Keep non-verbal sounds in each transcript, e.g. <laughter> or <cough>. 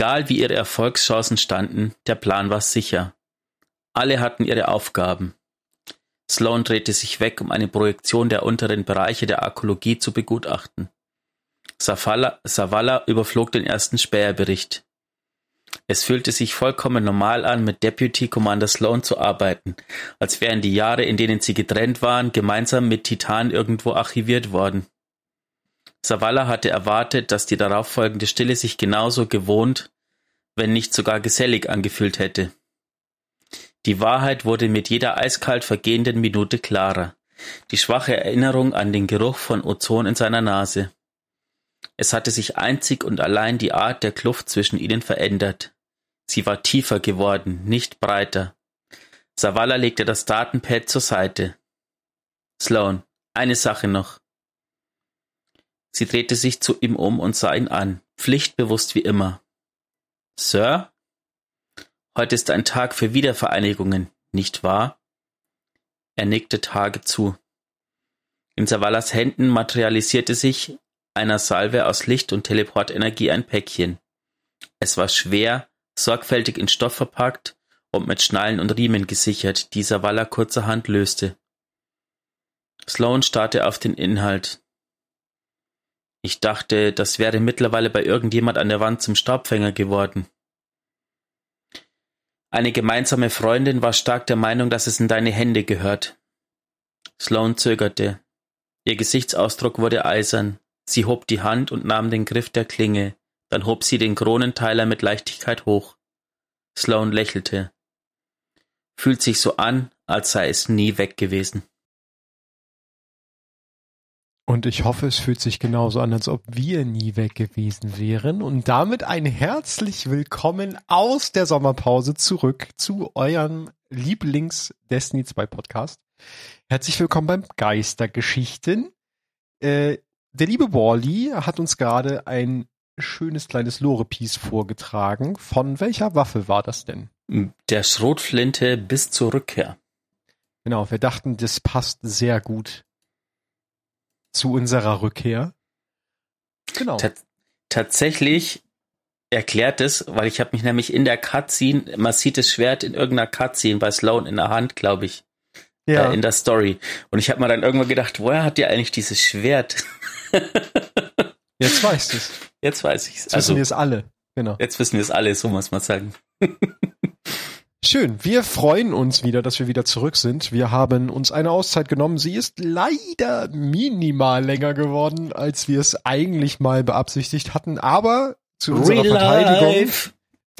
Egal wie ihre Erfolgschancen standen, der Plan war sicher. Alle hatten ihre Aufgaben. Sloan drehte sich weg, um eine Projektion der unteren Bereiche der Arkologie zu begutachten. Savala überflog den ersten Späherbericht. Es fühlte sich vollkommen normal an, mit Deputy Commander Sloan zu arbeiten, als wären die Jahre, in denen sie getrennt waren, gemeinsam mit Titan irgendwo archiviert worden. Savala hatte erwartet, dass die darauffolgende Stille sich genauso gewohnt, wenn nicht sogar gesellig angefühlt hätte. Die Wahrheit wurde mit jeder eiskalt vergehenden Minute klarer, die schwache Erinnerung an den Geruch von Ozon in seiner Nase. Es hatte sich einzig und allein die Art der Kluft zwischen ihnen verändert. Sie war tiefer geworden, nicht breiter. Savala legte das Datenpad zur Seite. Sloan, eine Sache noch. Sie drehte sich zu ihm um und sah ihn an, pflichtbewusst wie immer. Sir? Heute ist ein Tag für Wiedervereinigungen, nicht wahr? Er nickte Tage zu. In Savalas Händen materialisierte sich einer Salve aus Licht und Teleportenergie ein Päckchen. Es war schwer, sorgfältig in Stoff verpackt und mit Schnallen und Riemen gesichert, die Savala kurzerhand löste. Sloan starrte auf den Inhalt. Ich dachte, das wäre mittlerweile bei irgendjemand an der Wand zum Staubfänger geworden. Eine gemeinsame Freundin war stark der Meinung, dass es in deine Hände gehört. Sloan zögerte. Ihr Gesichtsausdruck wurde eisern. Sie hob die Hand und nahm den Griff der Klinge, dann hob sie den Kronenteiler mit Leichtigkeit hoch. Sloan lächelte. Fühlt sich so an, als sei es nie weg gewesen. Und ich hoffe, es fühlt sich genauso an, als ob wir nie weg gewesen wären. Und damit ein herzlich willkommen aus der Sommerpause zurück zu eurem Lieblings-Destiny 2 Podcast. Herzlich willkommen beim Geistergeschichten. Äh, der liebe Wally hat uns gerade ein schönes kleines Lore-Piece vorgetragen. Von welcher Waffe war das denn? Der Schrotflinte bis zur Rückkehr. Genau, wir dachten, das passt sehr gut zu unserer Rückkehr. Genau. T tatsächlich erklärt es, weil ich habe mich nämlich in der Cutscene, man sieht das Schwert in irgendeiner Cutscene bei Sloan in der Hand, glaube ich. Ja. Äh, in der Story. Und ich habe mir dann irgendwann gedacht, woher hat der eigentlich dieses Schwert? Jetzt weißt du es. Jetzt weiß ich es. Jetzt also, wissen wir es alle. Genau. Jetzt wissen wir es alle, so muss man sagen. <laughs> Schön. Wir freuen uns wieder, dass wir wieder zurück sind. Wir haben uns eine Auszeit genommen. Sie ist leider minimal länger geworden, als wir es eigentlich mal beabsichtigt hatten. Aber zu unserer Real Verteidigung. Life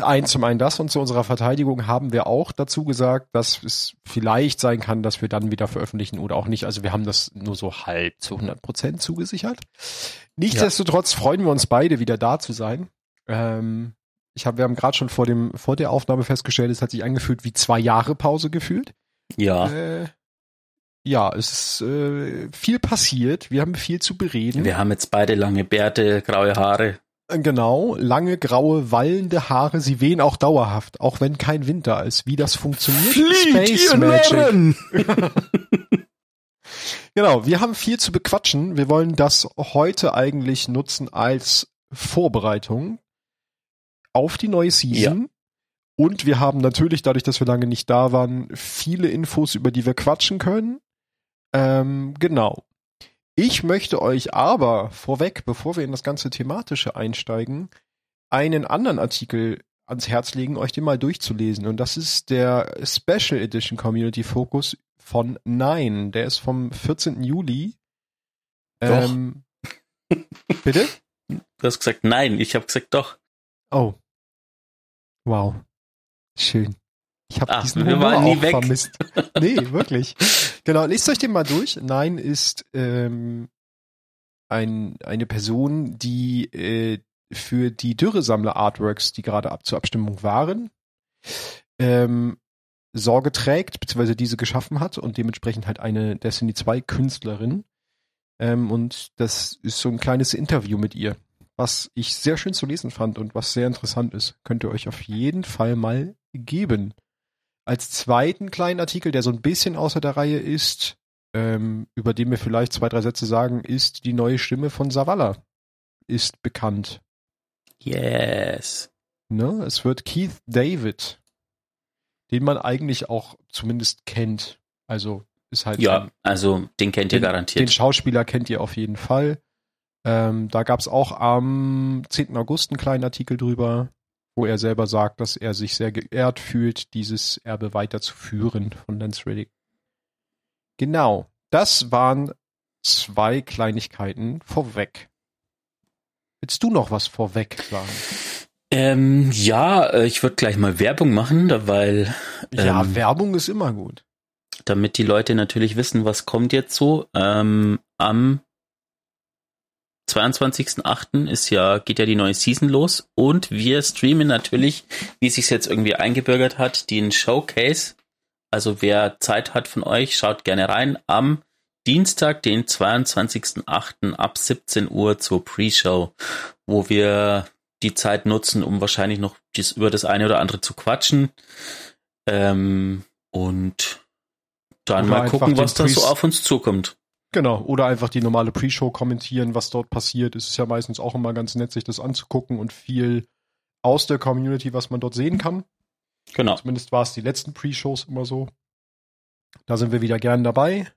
ein, zum einen das und zu unserer Verteidigung haben wir auch dazu gesagt, dass es vielleicht sein kann, dass wir dann wieder veröffentlichen oder auch nicht. Also wir haben das nur so halb zu 100 Prozent zugesichert. Nichtsdestotrotz ja. freuen wir uns beide wieder da zu sein. Ähm, ich habe, wir haben gerade schon vor dem vor der Aufnahme festgestellt, es hat sich angefühlt wie zwei Jahre Pause gefühlt. Ja. Äh, ja, es ist äh, viel passiert. Wir haben viel zu bereden. Wir haben jetzt beide lange Bärte, graue Haare. Genau, lange, graue, wallende Haare, sie wehen auch dauerhaft, auch wenn kein Winter ist. Wie das funktioniert? Fliegt, Space Magic. <laughs> genau, wir haben viel zu bequatschen. Wir wollen das heute eigentlich nutzen als Vorbereitung auf die neue Season. Ja. Und wir haben natürlich, dadurch, dass wir lange nicht da waren, viele Infos, über die wir quatschen können. Ähm, genau. Ich möchte euch aber vorweg, bevor wir in das ganze Thematische einsteigen, einen anderen Artikel ans Herz legen, euch den mal durchzulesen. Und das ist der Special Edition Community Focus von Nine. Der ist vom 14. Juli. Doch. Ähm, bitte? Du hast gesagt nein, ich habe gesagt doch. Oh. Wow. Schön. Ich habe diesen wir Humor nie weg. vermisst. <laughs> nee, wirklich. Genau, lest euch den mal durch. Nein ist ähm, ein, eine Person, die äh, für die Dürresammler-Artworks, die gerade ab zur Abstimmung waren, ähm, Sorge trägt, beziehungsweise diese geschaffen hat und dementsprechend halt eine Destiny 2 Künstlerin. Ähm, und das ist so ein kleines Interview mit ihr, was ich sehr schön zu lesen fand und was sehr interessant ist. Könnt ihr euch auf jeden Fall mal geben. Als zweiten kleinen Artikel, der so ein bisschen außer der Reihe ist, ähm, über den wir vielleicht zwei, drei Sätze sagen, ist die neue Stimme von Savala. Ist bekannt. Yes. Ne? Es wird Keith David, den man eigentlich auch zumindest kennt. Also ist halt. Ja, ein, also den kennt ihr garantiert. Den Schauspieler kennt ihr auf jeden Fall. Ähm, da gab es auch am 10. August einen kleinen Artikel drüber, wo er selber sagt, dass er sich sehr geehrt fühlt, dieses Erbe weiterzuführen von Lance Reddick. Genau, das waren zwei Kleinigkeiten vorweg. Willst du noch was vorweg sagen? Ähm, ja, äh, ich würde gleich mal Werbung machen, weil. Ähm, ja, Werbung ist immer gut. Damit die Leute natürlich wissen, was kommt jetzt so. Ähm, am 22.08. ist ja, geht ja die neue Season los und wir streamen natürlich, wie es sich jetzt irgendwie eingebürgert hat, den Showcase. Also wer Zeit hat von euch, schaut gerne rein am Dienstag, den 22.08. ab 17 Uhr zur Pre-Show, wo wir die Zeit nutzen, um wahrscheinlich noch dies, über das eine oder andere zu quatschen. Ähm, und dann oder mal gucken, was da so auf uns zukommt. Genau, oder einfach die normale Pre-Show kommentieren, was dort passiert. Es ist ja meistens auch immer ganz nett, sich das anzugucken und viel aus der Community, was man dort sehen kann. Genau. Zumindest war es die letzten Pre-Shows immer so. Da sind wir wieder gern dabei.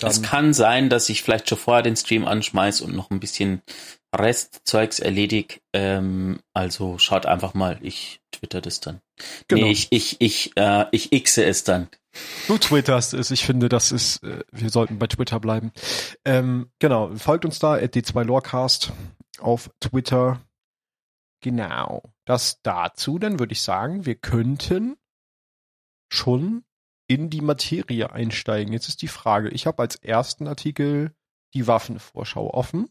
Es kann sein, dass ich vielleicht schon vorher den Stream anschmeiß und noch ein bisschen Restzeugs erledigt. Ähm, also schaut einfach mal, ich twitter das dann. Genau. Nee, ich, ich, ich, äh, ich xe es dann. Du twitterst es. Ich finde, das ist, äh, wir sollten bei Twitter bleiben. Ähm, genau, folgt uns da, at d2lorecast auf Twitter. Genau. Das dazu, dann würde ich sagen, wir könnten schon in die Materie einsteigen. Jetzt ist die Frage, ich habe als ersten Artikel die Waffenvorschau offen.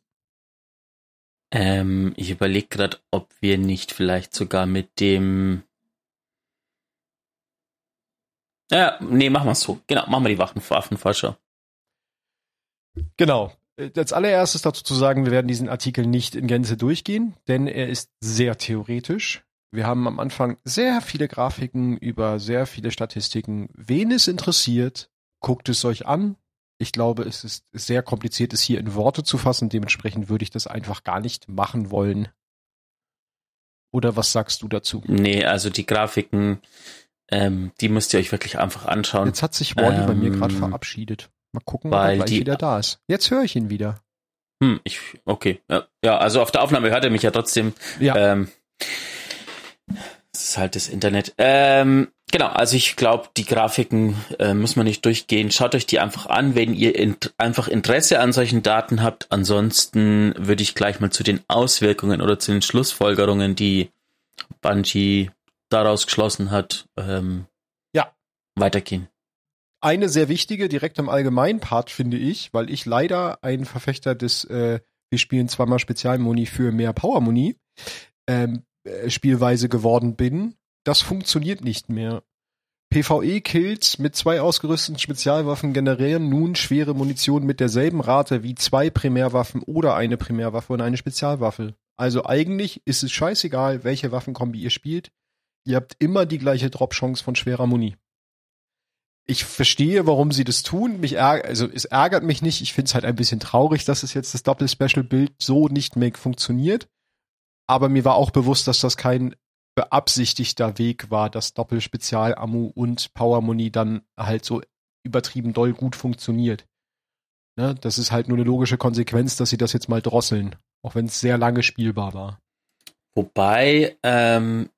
Ähm, ich überlege gerade, ob wir nicht vielleicht sogar mit dem ja, nee, machen wir es so. Genau, machen wir die Waffenvorschau. Genau. Als allererstes dazu zu sagen, wir werden diesen Artikel nicht in Gänze durchgehen, denn er ist sehr theoretisch. Wir haben am Anfang sehr viele Grafiken über sehr viele Statistiken. Wen es interessiert, guckt es euch an. Ich glaube, es ist sehr kompliziert, es hier in Worte zu fassen. Dementsprechend würde ich das einfach gar nicht machen wollen. Oder was sagst du dazu? Nee, also die Grafiken, ähm, die müsst ihr euch wirklich einfach anschauen. Jetzt hat sich Wally ähm, bei mir gerade ähm, verabschiedet. Mal gucken, ob er gleich die, wieder da ist. Jetzt höre ich ihn wieder. Hm, ich, okay. Ja, ja, also auf der Aufnahme hört er mich ja trotzdem. Ja. Ähm, das ist halt das Internet. Ähm, genau, also ich glaube, die Grafiken äh, muss man nicht durchgehen. Schaut euch die einfach an, wenn ihr in, einfach Interesse an solchen Daten habt. Ansonsten würde ich gleich mal zu den Auswirkungen oder zu den Schlussfolgerungen, die Bungie daraus geschlossen hat, ähm, ja. weitergehen. Eine sehr wichtige, direkt im allgemeinen Part, finde ich, weil ich leider ein Verfechter des, äh, wir spielen zweimal Spezialmoni für mehr Powermoni, ähm, äh, Spielweise geworden bin. Das funktioniert nicht mehr. PvE-Kills mit zwei ausgerüsteten Spezialwaffen generieren nun schwere Munition mit derselben Rate wie zwei Primärwaffen oder eine Primärwaffe und eine Spezialwaffe. Also eigentlich ist es scheißegal, welche Waffenkombi ihr spielt ihr habt immer die gleiche Drop-Chance von schwerer Muni. Ich verstehe, warum sie das tun. Mich ärgert, also es ärgert mich nicht. Ich finde es halt ein bisschen traurig, dass es jetzt das Doppel-Special-Bild so nicht mehr funktioniert. Aber mir war auch bewusst, dass das kein beabsichtigter Weg war, dass Doppel-Spezial-Ammu und Power-Muni dann halt so übertrieben doll gut funktioniert. Ne? Das ist halt nur eine logische Konsequenz, dass sie das jetzt mal drosseln. Auch wenn es sehr lange spielbar war. Wobei, ähm,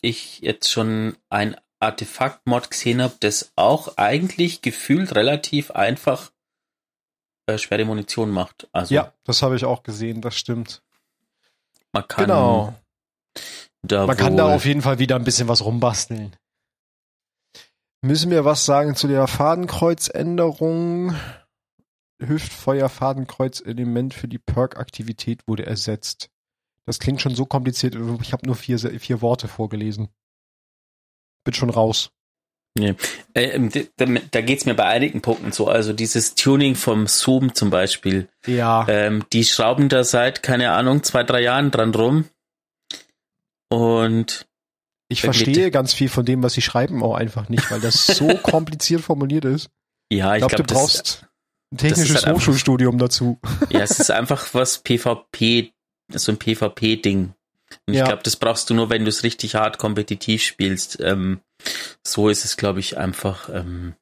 ich jetzt schon ein Artefakt-Mod gesehen habe, das auch eigentlich gefühlt relativ einfach äh, schwere Munition macht. Also, ja, das habe ich auch gesehen, das stimmt. Man kann genau. Da man kann da auf jeden Fall wieder ein bisschen was rumbasteln. Müssen wir was sagen zu der Fadenkreuzänderung? Hüftfeuer-Fadenkreuz-Element für die Perk-Aktivität wurde ersetzt. Das klingt schon so kompliziert. Ich habe nur vier, vier Worte vorgelesen. Bin schon raus. Nee. Äh, ähm, da, da geht's mir bei einigen Punkten so. Also dieses Tuning vom Zoom zum Beispiel. Ja. Ähm, die schrauben da seit, keine Ahnung, zwei, drei Jahren dran rum. Und ich verstehe ganz viel von dem, was sie schreiben, auch einfach nicht, weil das so <laughs> kompliziert formuliert ist. Ja, ich, ich glaube, glaub, du brauchst ein technisches halt Hochschulstudium dazu. Ja, es ist einfach was PvP so ein PvP-Ding. Und ja. ich glaube, das brauchst du nur, wenn du es richtig hart kompetitiv spielst. Ähm, so ist es, glaube ich, einfach. Ähm,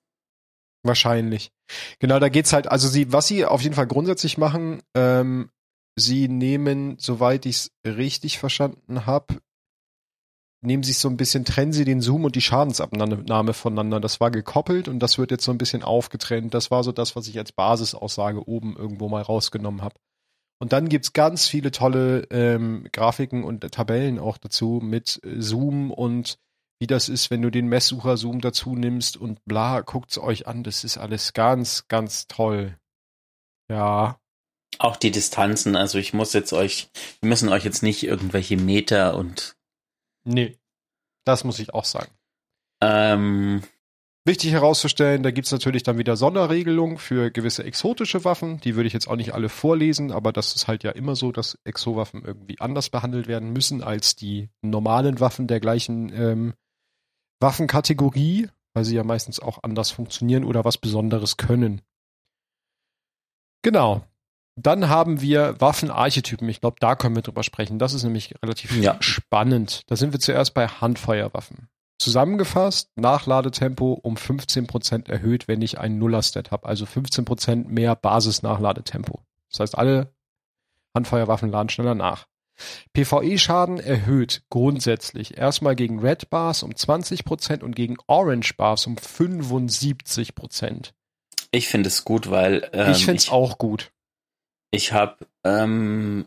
Wahrscheinlich. Genau, da geht's halt, also sie, was sie auf jeden Fall grundsätzlich machen, ähm, sie nehmen, soweit ich es richtig verstanden habe, nehmen sie so ein bisschen, trennen sie den Zoom und die Schadensabnahme voneinander. Das war gekoppelt und das wird jetzt so ein bisschen aufgetrennt. Das war so das, was ich als Basisaussage oben irgendwo mal rausgenommen habe. Und dann gibt's ganz viele tolle ähm, Grafiken und Tabellen auch dazu mit äh, Zoom und wie das ist, wenn du den Messsucher Zoom dazu nimmst und bla, guckt's euch an. Das ist alles ganz, ganz toll. Ja. Auch die Distanzen, also ich muss jetzt euch, wir müssen euch jetzt nicht irgendwelche Meter und. Nee. Das muss ich auch sagen. Ähm, Wichtig herauszustellen, da gibt's natürlich dann wieder Sonderregelungen für gewisse exotische Waffen. Die würde ich jetzt auch nicht alle vorlesen, aber das ist halt ja immer so, dass Exo-Waffen irgendwie anders behandelt werden müssen als die normalen Waffen der gleichen ähm, Waffenkategorie, weil sie ja meistens auch anders funktionieren oder was Besonderes können. Genau. Dann haben wir Waffenarchetypen. Ich glaube, da können wir drüber sprechen. Das ist nämlich relativ ja. spannend. Da sind wir zuerst bei Handfeuerwaffen. Zusammengefasst, Nachladetempo um 15% erhöht, wenn ich einen Nuller-Stat habe. Also 15% mehr Basis-Nachladetempo. Das heißt, alle Handfeuerwaffen laden schneller nach. PvE-Schaden erhöht grundsätzlich erstmal gegen Red Bars um 20% und gegen Orange Bars um 75%. Ich finde es gut, weil ähm, ich finde es auch gut. Ich habe ähm,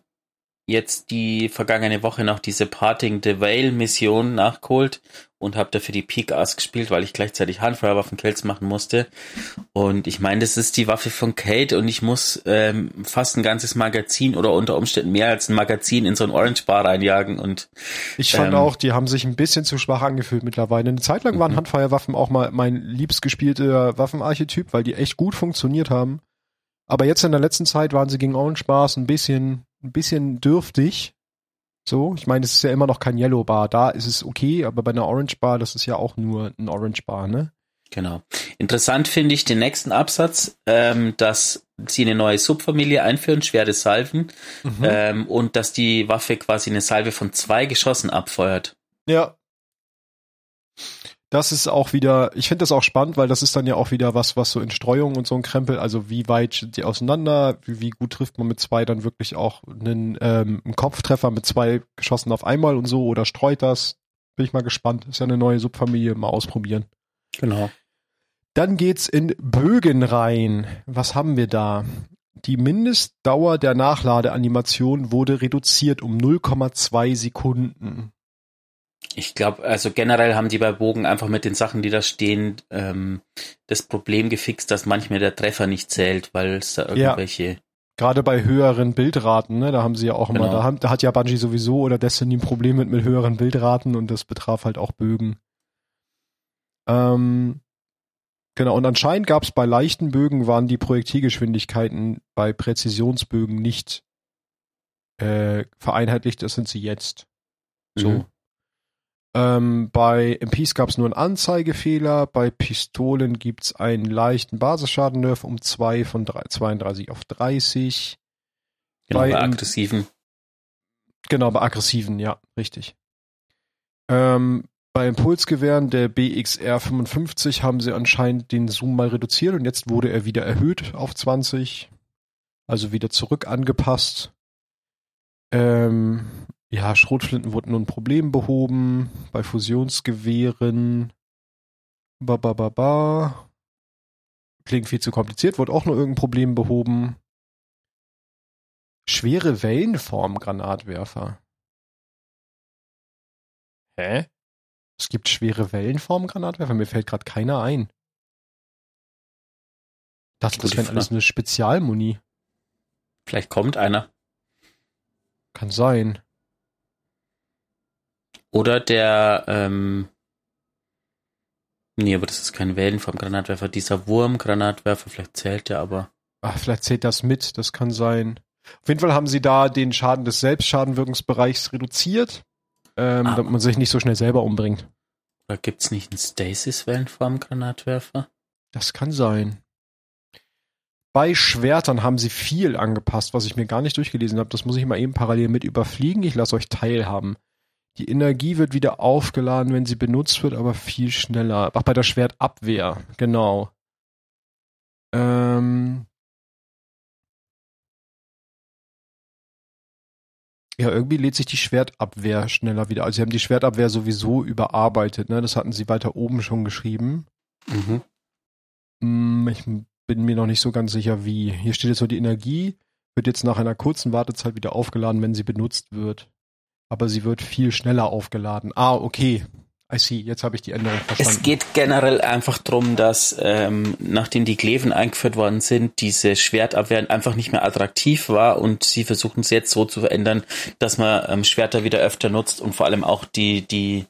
jetzt die vergangene Woche noch diese Parting the Veil Mission nachgeholt und habe dafür die Peak Ass gespielt, weil ich gleichzeitig Handfeuerwaffen-Kills machen musste. Und ich meine, das ist die Waffe von Kate und ich muss ähm, fast ein ganzes Magazin oder unter Umständen mehr als ein Magazin in so ein Orange Bar reinjagen und ich fand ähm, auch, die haben sich ein bisschen zu schwach angefühlt mittlerweile. Eine Zeit lang waren mhm. Handfeuerwaffen auch mal mein liebst gespielter Waffenarchetyp, weil die echt gut funktioniert haben. Aber jetzt in der letzten Zeit waren sie gegen Orange Bars ein bisschen ein bisschen dürftig. So, ich meine, es ist ja immer noch kein Yellow Bar. Da ist es okay, aber bei einer Orange Bar, das ist ja auch nur ein Orange Bar, ne? Genau. Interessant finde ich den nächsten Absatz, ähm, dass sie eine neue Subfamilie einführen, schwere Salven, mhm. ähm, und dass die Waffe quasi eine Salve von zwei Geschossen abfeuert. Ja, das ist auch wieder, ich finde das auch spannend, weil das ist dann ja auch wieder was, was so in Streuung und so ein Krempel, also wie weit sind die auseinander, wie, wie gut trifft man mit zwei dann wirklich auch einen, ähm, einen Kopftreffer mit zwei Geschossen auf einmal und so oder streut das? Bin ich mal gespannt. Ist ja eine neue Subfamilie, mal ausprobieren. Genau. Dann geht's in Bögen rein. Was haben wir da? Die Mindestdauer der Nachladeanimation wurde reduziert um 0,2 Sekunden. Ich glaube, also generell haben die bei Bogen einfach mit den Sachen, die da stehen, ähm, das Problem gefixt, dass manchmal der Treffer nicht zählt, weil es da irgendwelche. Ja. Gerade bei höheren Bildraten, ne, da haben sie ja auch immer, genau. da, haben, da hat ja Bungie sowieso oder Destiny ein Problem mit, mit höheren Bildraten und das betraf halt auch Bögen. Ähm, genau, und anscheinend gab es bei leichten Bögen waren die Projektilgeschwindigkeiten bei Präzisionsbögen nicht äh, vereinheitlicht, das sind sie jetzt. So. Mhm. Ähm, bei MPs gab es nur einen Anzeigefehler, bei Pistolen gibt es einen leichten Basisschaden-Nerf um 2 von 3, 32 auf 30. Genau, bei, bei aggressiven. Genau, bei aggressiven, ja, richtig. Ähm, bei Impulsgewehren der BXR 55 haben sie anscheinend den Zoom mal reduziert und jetzt wurde er wieder erhöht auf 20. Also wieder zurück angepasst. Ähm, ja, Schrotflinten wurden nun Problem behoben. Bei Fusionsgewehren. Ba, ba, ba, ba. Klingt viel zu kompliziert, wurde auch nur irgendein Problem behoben. Schwere Wellenform-Granatwerfer. Hä? Es gibt schwere Wellenform-Granatwerfer? Mir fällt gerade keiner ein. Das, das wäre alles eine Spezialmuni. Vielleicht kommt einer. Kann sein. Oder der, ähm, nee, aber das ist kein Wellenform-Granatwerfer. Dieser Wurm-Granatwerfer, vielleicht zählt der aber. Ach, vielleicht zählt das mit, das kann sein. Auf jeden Fall haben sie da den Schaden des Selbstschadenwirkungsbereichs reduziert, ähm, damit man sich nicht so schnell selber umbringt. Oder gibt's nicht einen Stasis-Wellenform-Granatwerfer? Das kann sein. Bei Schwertern haben sie viel angepasst, was ich mir gar nicht durchgelesen habe. Das muss ich mal eben parallel mit überfliegen. Ich lasse euch teilhaben. Die Energie wird wieder aufgeladen, wenn sie benutzt wird, aber viel schneller. Ach, bei der Schwertabwehr, genau. Ähm ja, irgendwie lädt sich die Schwertabwehr schneller wieder. Also sie haben die Schwertabwehr sowieso überarbeitet, ne? Das hatten sie weiter oben schon geschrieben. Mhm. Hm, ich bin mir noch nicht so ganz sicher, wie. Hier steht jetzt so, die Energie wird jetzt nach einer kurzen Wartezeit wieder aufgeladen, wenn sie benutzt wird aber sie wird viel schneller aufgeladen. Ah, okay. I see, jetzt habe ich die Änderung verstanden. Es geht generell einfach darum, dass ähm, nachdem die Kleven eingeführt worden sind, diese Schwertabwehr einfach nicht mehr attraktiv war und sie versuchen es jetzt so zu verändern, dass man ähm, Schwerter wieder öfter nutzt und vor allem auch die, die,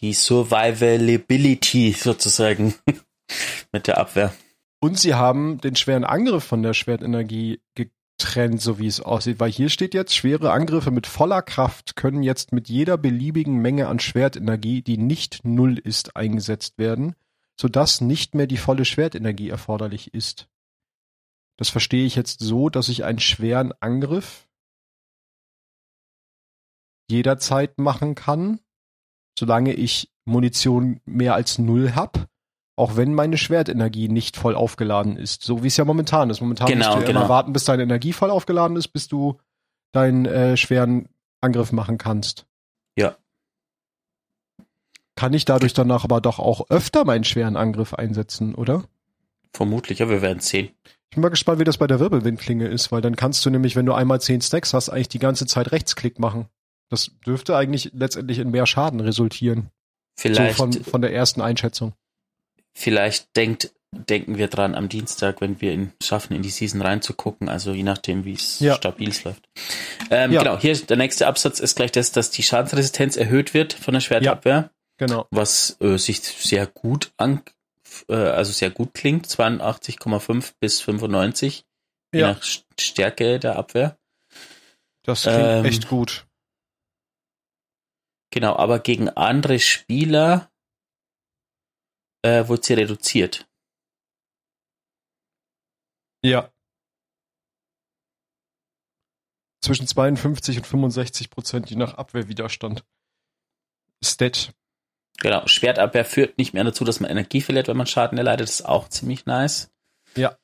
die Survivability sozusagen <laughs> mit der Abwehr. Und sie haben den schweren Angriff von der Schwertenergie ge Trend, so wie es aussieht, weil hier steht jetzt, schwere Angriffe mit voller Kraft können jetzt mit jeder beliebigen Menge an Schwertenergie, die nicht null ist, eingesetzt werden, sodass nicht mehr die volle Schwertenergie erforderlich ist. Das verstehe ich jetzt so, dass ich einen schweren Angriff jederzeit machen kann, solange ich Munition mehr als null hab auch wenn meine Schwertenergie nicht voll aufgeladen ist, so wie es ja momentan ist. Momentan genau, musst du ja genau. immer warten, bis deine Energie voll aufgeladen ist, bis du deinen äh, schweren Angriff machen kannst. Ja. Kann ich dadurch danach aber doch auch öfter meinen schweren Angriff einsetzen, oder? Vermutlich, ja, wir werden sehen. Ich bin mal gespannt, wie das bei der Wirbelwindklinge ist, weil dann kannst du nämlich, wenn du einmal zehn Stacks hast, eigentlich die ganze Zeit Rechtsklick machen. Das dürfte eigentlich letztendlich in mehr Schaden resultieren. Vielleicht. So von, von der ersten Einschätzung. Vielleicht denkt, denken wir dran am Dienstag, wenn wir ihn schaffen, in die Season reinzugucken, also je nachdem, wie es Ja. stabil läuft. Ähm, Ja. Genau, hier der nächste Absatz ist gleich das, dass die Schadensresistenz erhöht wird von der Schwertabwehr, Genau. was äh, sich sehr gut an, äh, also sehr gut klingt, 82,5 bis 95, je Ja. nach St- Stärke der Abwehr. Das klingt Ähm, echt gut. Genau, aber gegen andere Spieler äh, wurde sie reduziert. Ja. Zwischen 52 und 65 Prozent, je nach Abwehrwiderstand. Stat. Genau, Schwertabwehr führt nicht mehr dazu, dass man Energie verliert, wenn man Schaden erleidet. Das ist auch ziemlich nice. Ja.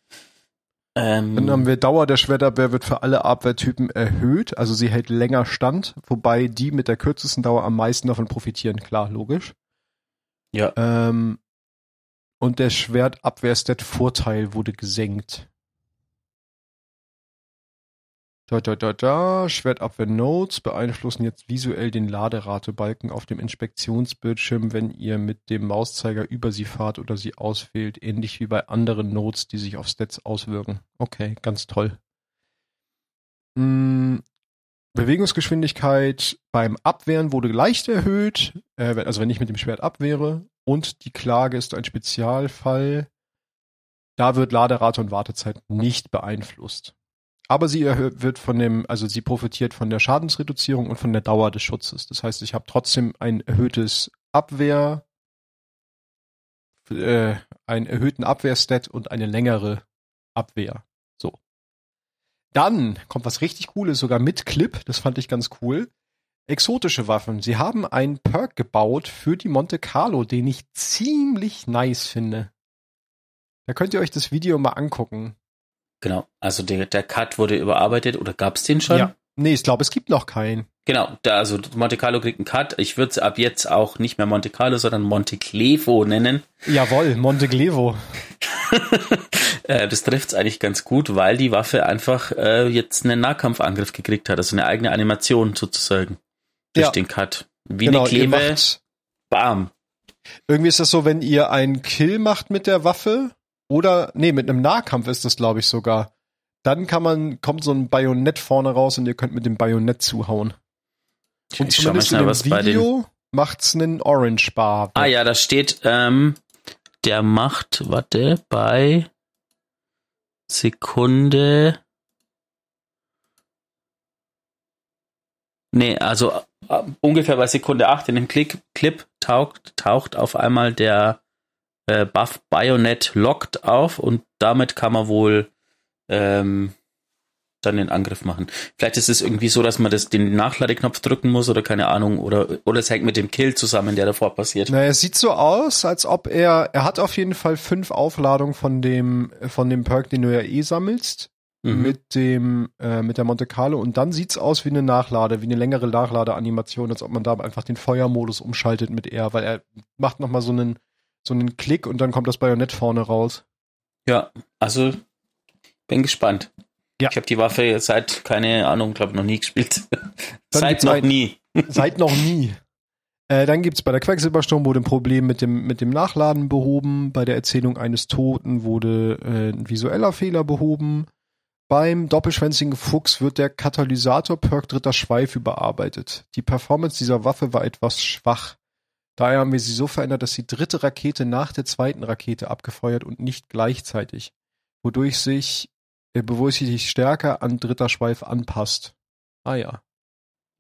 Ähm, Dann haben wir Dauer der Schwertabwehr wird für alle Abwehrtypen erhöht, also sie hält länger stand, wobei die mit der kürzesten Dauer am meisten davon profitieren, klar, logisch. Ja. Ähm, und der Schwertabwehrstat-Vorteil wurde gesenkt. Da, da, da, da. Schwertabwehr-Nodes beeinflussen jetzt visuell den Laderatebalken auf dem Inspektionsbildschirm, wenn ihr mit dem Mauszeiger über sie fahrt oder sie auswählt, ähnlich wie bei anderen Nodes, die sich auf Stats auswirken. Okay, ganz toll. Mm, Bewegungsgeschwindigkeit beim Abwehren wurde leicht erhöht, äh, also wenn ich mit dem Schwert abwehre. Und die Klage ist ein Spezialfall. Da wird Laderate und Wartezeit nicht beeinflusst. Aber sie wird von dem, also sie profitiert von der Schadensreduzierung und von der Dauer des Schutzes. Das heißt, ich habe trotzdem ein erhöhtes Abwehr, äh, einen erhöhten Abwehrstat und eine längere Abwehr. So. Dann kommt was richtig Cooles, sogar mit Clip. Das fand ich ganz cool. Exotische Waffen. Sie haben einen Perk gebaut für die Monte Carlo, den ich ziemlich nice finde. Da könnt ihr euch das Video mal angucken. genau, also der, der Cut wurde überarbeitet oder gab es den schon? Ja. Nee, ich glaube, es gibt noch keinen. Genau, da, also Monte Carlo kriegt einen Cut. Ich würde es ab jetzt auch nicht mehr Monte Carlo, sondern Monte Clevo nennen. Jawohl, Monteglevo. <laughs> Äh, das trifft es eigentlich ganz gut, weil die Waffe einfach äh, jetzt einen Nahkampfangriff gekriegt hat, also eine eigene Animation sozusagen. Durch Ja. den Cut. Wie Genau, eine Klebe, bam. irgendwie ist das so, wenn ihr einen Kill macht mit der Waffe oder, nee, mit einem Nahkampf ist das, glaube ich, sogar. Dann kann man, kommt so ein Bajonett vorne raus und ihr könnt mit dem Bajonett zuhauen. Und ich mal zumindest in dem Video macht's einen Orange Bar. Ah ja, da steht, ähm, der macht, warte, bei Sekunde. Nee, also ungefähr bei Sekunde 8 in dem Click, Clip taucht, taucht auf einmal der äh, Buff Bayonet Locked auf und damit kann man wohl ähm, dann den Angriff machen. Vielleicht ist es irgendwie so, dass man das, den Nachladeknopf drücken muss oder keine Ahnung, oder, oder es hängt mit dem Kill zusammen, der davor passiert. Naja, es sieht so aus, als ob er, er hat auf jeden Fall fünf Aufladungen von dem, von dem Perk, den du ja eh sammelst. Mhm. Mit dem, äh, mit der Monte Carlo und dann sieht's aus wie eine Nachlade, wie eine längere Nachladeanimation, als ob man da einfach den Feuermodus umschaltet mit R, weil er macht nochmal so einen, so einen Klick und dann kommt das Bajonett vorne raus. Ja, also bin gespannt. Ja. Ich habe die Waffe seit, keine Ahnung, glaube noch nie gespielt. seit noch nie. <laughs> seit noch nie. Äh, dann gibt's bei der Quecksilbersturm wurde ein Problem mit dem, mit dem Nachladen behoben. Bei der Erzählung eines Toten wurde äh, ein visueller Fehler behoben. Beim doppelschwänzigen Fuchs wird der Katalysator-Perk dritter Schweif überarbeitet. Die Performance dieser Waffe war etwas schwach. Daher haben wir sie so verändert, dass die dritte Rakete nach der zweiten Rakete abgefeuert und nicht gleichzeitig, wodurch sich bevor sie sich stärker an dritter Schweif anpasst. Ah ja.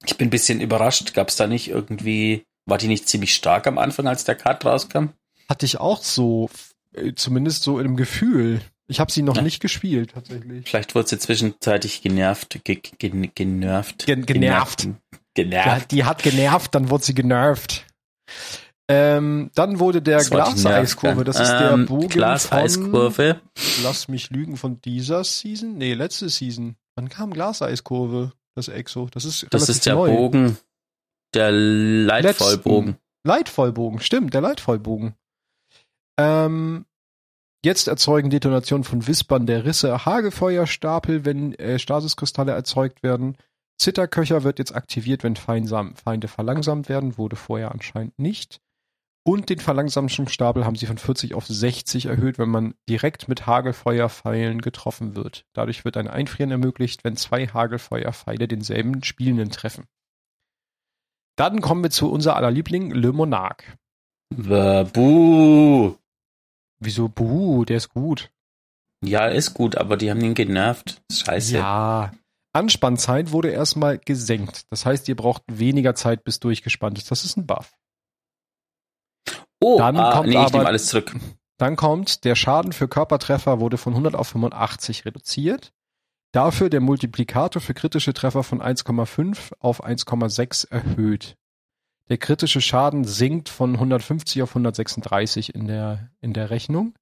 Ich bin ein bisschen überrascht. Gab es da nicht irgendwie, war die nicht ziemlich stark am Anfang, als der Cut rauskam? Hatte ich auch so, äh, zumindest so im Gefühl. Ich habe sie noch ja. nicht gespielt, tatsächlich. Vielleicht wurde sie zwischenzeitlich genervt, ge, ge, genervt. Gen, genervt. Genervt. Ja, die hat genervt, dann wurde sie genervt. Ähm, dann wurde der Glaseiskurve, das ist der ähm, Bogen Glaseiskurve. lass mich lügen, von dieser Season? Nee, letzte Season. Wann kam Glaseiskurve, das Exo? Das ist Das ist der neu. Bogen, der Leitvollbogen. Letzten. Leitvollbogen, stimmt, der Leitvollbogen. Ähm, jetzt erzeugen Detonationen von Wispern der Risse Hagefeuerstapel, wenn äh, Stasiskristalle erzeugt werden. Zitterköcher wird jetzt aktiviert, wenn Feinde verlangsamt werden, wurde vorher anscheinend nicht. Und den Verlangsamungsstapel haben sie von 40 auf 60 erhöht, wenn man direkt mit Hagelfeuerpfeilen getroffen wird. Dadurch wird ein Einfrieren ermöglicht, wenn zwei Hagelfeuerpfeile denselben Spielenden treffen. Dann kommen wir zu unser aller Liebling, Le Monarque. Buh. Wieso Buh? Der ist gut. Ja, ist gut, aber die haben ihn genervt. Scheiße. Ja. Anspannzeit wurde erstmal gesenkt. Das heißt, ihr braucht weniger Zeit, bis durchgespannt ist. Das ist ein Buff. Oh, dann ah, kommt nee, aber, ich nehme alles zurück. Dann kommt, der Schaden für Körpertreffer wurde von 100 auf 85 reduziert. Dafür der Multiplikator für kritische Treffer von 1,5 auf 1,6 erhöht. Der kritische Schaden sinkt von 150 auf 136 in der, in der Rechnung.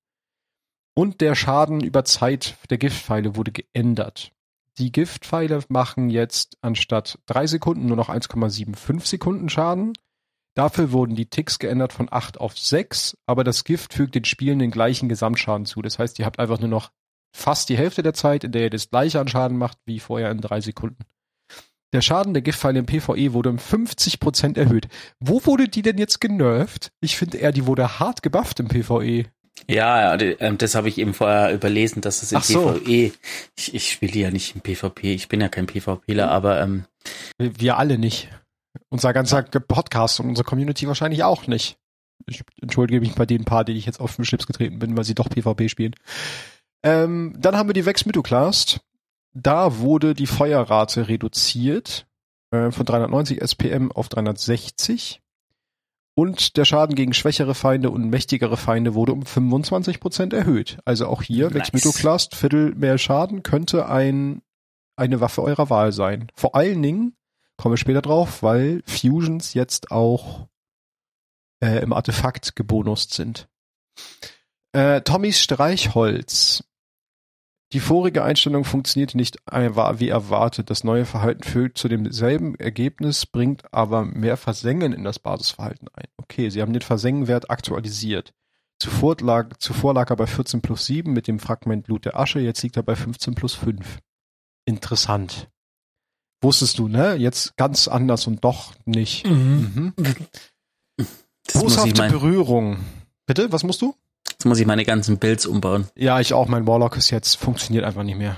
Und der Schaden über Zeit der Giftpfeile wurde geändert. Die Giftpfeile machen jetzt anstatt drei Sekunden nur noch 1,75 Sekunden Schaden Dafür wurden die Ticks geändert von 8 auf 6, aber das Gift fügt den Spielen den gleichen Gesamtschaden zu. Das heißt, ihr habt einfach nur noch fast die Hälfte der Zeit, in der ihr das gleiche an Schaden macht, wie vorher in drei Sekunden. Der Schaden der Giftpfeile im PvE wurde um 50% erhöht. Wo wurde die denn jetzt genervt? Ich finde eher, die wurde hart gebufft im PvE. Ja, ähm, das habe ich eben vorher überlesen, dass es im so. PvE, ich, ich spiele ja nicht im PvP, ich bin ja kein PvPler, aber ähm, wir alle nicht. Unser ganzer Podcast und unsere Community wahrscheinlich auch nicht. Ich entschuldige mich bei den paar, die ich jetzt auf den Schlips getreten bin, weil sie doch PvP spielen. Ähm, dann haben wir die Vex Mythoclast. Da wurde die Feuerrate reduziert äh, von 390 SPM auf 360. Und der Schaden gegen schwächere Feinde und mächtigere Feinde wurde um 25% erhöht. Also auch hier, nice. Vex Mythoclast, Viertel mehr Schaden könnte ein, eine Waffe eurer Wahl sein. Vor allen Dingen, Komme später drauf, weil Fusions jetzt auch äh, im Artefakt gebonust sind. Äh, Tommys Streichholz. Die vorige Einstellung funktionierte nicht wie erwartet. Das neue Verhalten führt zu demselben Ergebnis, bringt aber mehr Versengen in das Basisverhalten ein. Okay, sie haben den Versengenwert aktualisiert. Zuvor lag, zuvor lag er bei 14 plus 7 mit dem Fragment Blut der Asche, jetzt liegt er bei 15 plus 5. Interessant. Wusstest du, ne? Jetzt ganz anders und doch nicht. Mhm. Mhm. Boshafte Berührung. Bitte, was musst du? Jetzt muss ich meine ganzen Builds umbauen. Ja, ich auch. Mein Warlock ist jetzt, funktioniert einfach nicht mehr.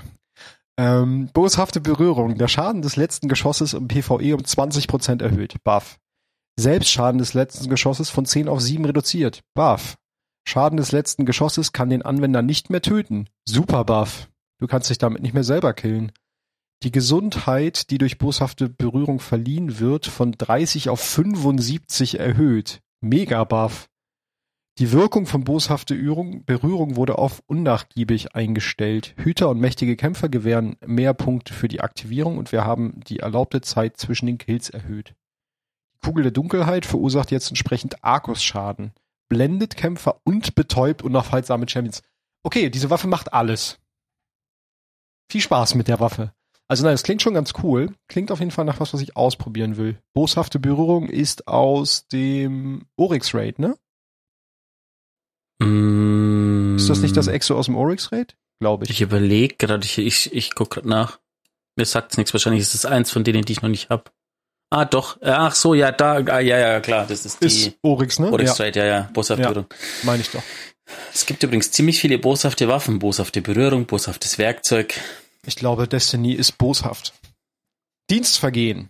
Ähm, boshafte Berührung. Der Schaden des letzten Geschosses im PvE um 20% erhöht. Buff. Selbstschaden des letzten Geschosses von 10 auf 7 reduziert. Buff. Schaden des letzten Geschosses kann den Anwender nicht mehr töten. Super Buff. Du kannst dich damit nicht mehr selber killen. Die Gesundheit, die durch boshafte Berührung verliehen wird, von 30 auf 75 erhöht. Mega Buff. Die Wirkung von boshafte Berührung wurde auf unnachgiebig eingestellt. Hüter und mächtige Kämpfer gewähren mehr Punkte für die Aktivierung und wir haben die erlaubte Zeit zwischen den Kills erhöht. Die Kugel der Dunkelheit verursacht jetzt entsprechend Argus-Schaden, blendet Kämpfer und betäubt unaufhaltsame Champions. Okay, diese Waffe macht alles. Viel Spaß mit der Waffe. Also nein, es klingt schon ganz cool. Klingt auf jeden Fall nach was, was ich ausprobieren will. Boshafte Berührung ist aus dem Oryx Raid, ne? Mm. Ist das nicht das Exo aus dem Oryx Raid? Glaube ich. Ich überlege gerade, ich, ich, ich gucke gerade nach. Mir sagt's nichts. Wahrscheinlich ist es eins von denen, die ich noch nicht hab. Ah, doch. Äh, ach so, ja, da, ah, ja, ja, klar. Das ist die Ist Oryx, ne? Oryx ja, Raid, ja, ja. Boshafte Ja. Berührung. meine ich doch. Es gibt übrigens ziemlich viele boshafte Waffen, boshafte Berührung, boshaftes Werkzeug. Ich glaube, Destiny ist boshaft. Dienstvergehen.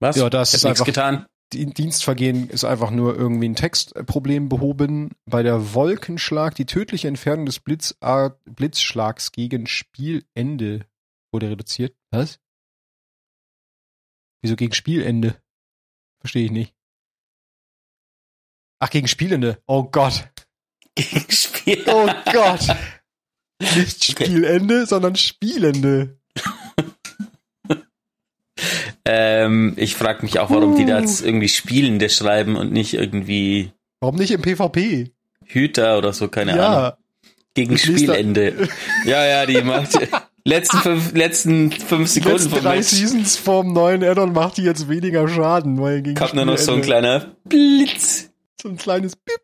Was? Ja, das ich ist einfach- getan. Die Dienstvergehen ist einfach nur irgendwie ein Textproblem behoben. Bei der Wolkenschlag die tödliche Entfernung des Blitzart Blitzschlags gegen Spielende wurde reduziert. Was? Wieso gegen Spielende? Verstehe ich nicht. Ach, gegen Spielende. Oh Gott. Gegen Spiel. Oh Gott. <laughs> Nicht Okay. Spielende, sondern Spielende. Ähm, ich frage mich auch, warum die da Uh. jetzt irgendwie Spielende schreiben und nicht irgendwie Warum nicht im PvP? Hüter oder so, keine Ahnung. ja. Gegen Ich Spielende. <laughs> ja, ja, die macht letzten fünf, letzten fünf Die Sekunden letzten vom drei Match Seasons vom neuen Addon macht die jetzt weniger Schaden, weil gegen kommt nur noch so ein kleiner Blitz. so ein kleines Bip,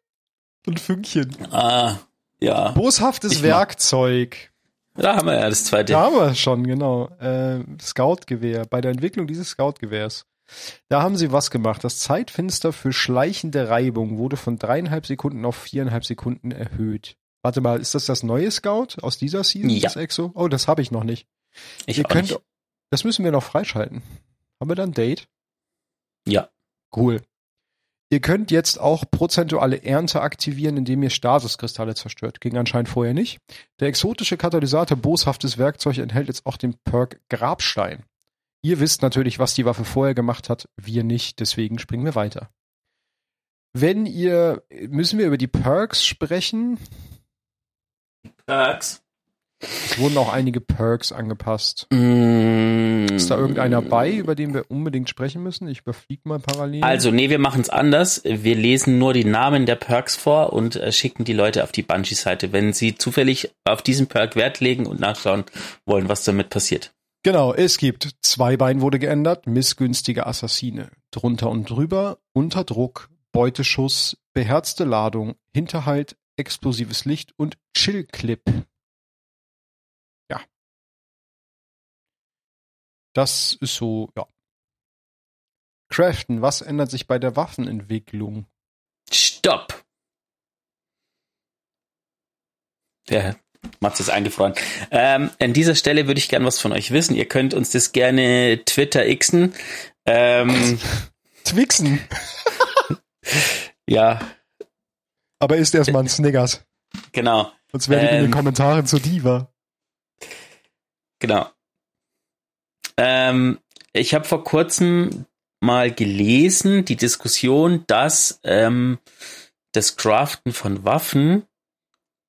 so ein Fünkchen. Ah, ja. Boshaftes Ich Werkzeug. Da haben wir ja das zweite. Da haben wir schon, genau. Äh, Scout-Gewehr. Bei der Entwicklung dieses Scout-Gewehrs. Da haben sie was gemacht. Das Zeitfenster für schleichende Reibung wurde von dreieinhalb Sekunden auf viereinhalb Sekunden erhöht. Warte mal, ist das das neue Scout aus dieser Season, Ja. das Exo? Oh, das habe ich noch nicht. Ich Ihr könnt, nicht. das müssen wir noch freischalten. Haben wir dann ein Date? Ja. Cool. Ihr könnt jetzt auch prozentuale Ernte aktivieren, indem ihr Stasiskristalle zerstört. Ging anscheinend vorher nicht. Der exotische Katalysator boshaftes Werkzeug enthält jetzt auch den Perk Grabstein. Ihr wisst natürlich, was die Waffe vorher gemacht hat, wir nicht, deswegen springen wir weiter. Wenn ihr, müssen wir über die Perks sprechen. Perks. Es wurden auch einige Perks angepasst. Mm. Ist da irgendeiner bei, über den wir unbedingt sprechen müssen? Ich überfliege mal parallel. Also, nee, wir machen es anders. Wir lesen nur die Namen der Perks vor und äh, schicken die Leute auf die Bungie-Seite, wenn sie zufällig auf diesen Perk Wert legen und nachschauen wollen, was damit passiert. Genau, es gibt Zweibein wurde geändert, missgünstige Assassine, drunter und drüber, unter Druck, Beuteschuss, beherzte Ladung, Hinterhalt, explosives Licht und Chill-Clip. Ja. Das ist so, ja. Craften, was ändert sich bei der Waffenentwicklung? Stopp! Der Mats ist eingefroren. Ähm, an dieser Stelle würde ich gern was von euch wissen. Ihr könnt uns das gerne Twitter xen. Ähm, <laughs> Twixen, ja, aber ist erstmal ein Sniggers. genau. Sonst werdet ihr in den Ähm. Kommentaren zu Diva. Genau. Ähm, ich habe vor kurzem mal gelesen, die Diskussion, dass ähm, das Craften von Waffen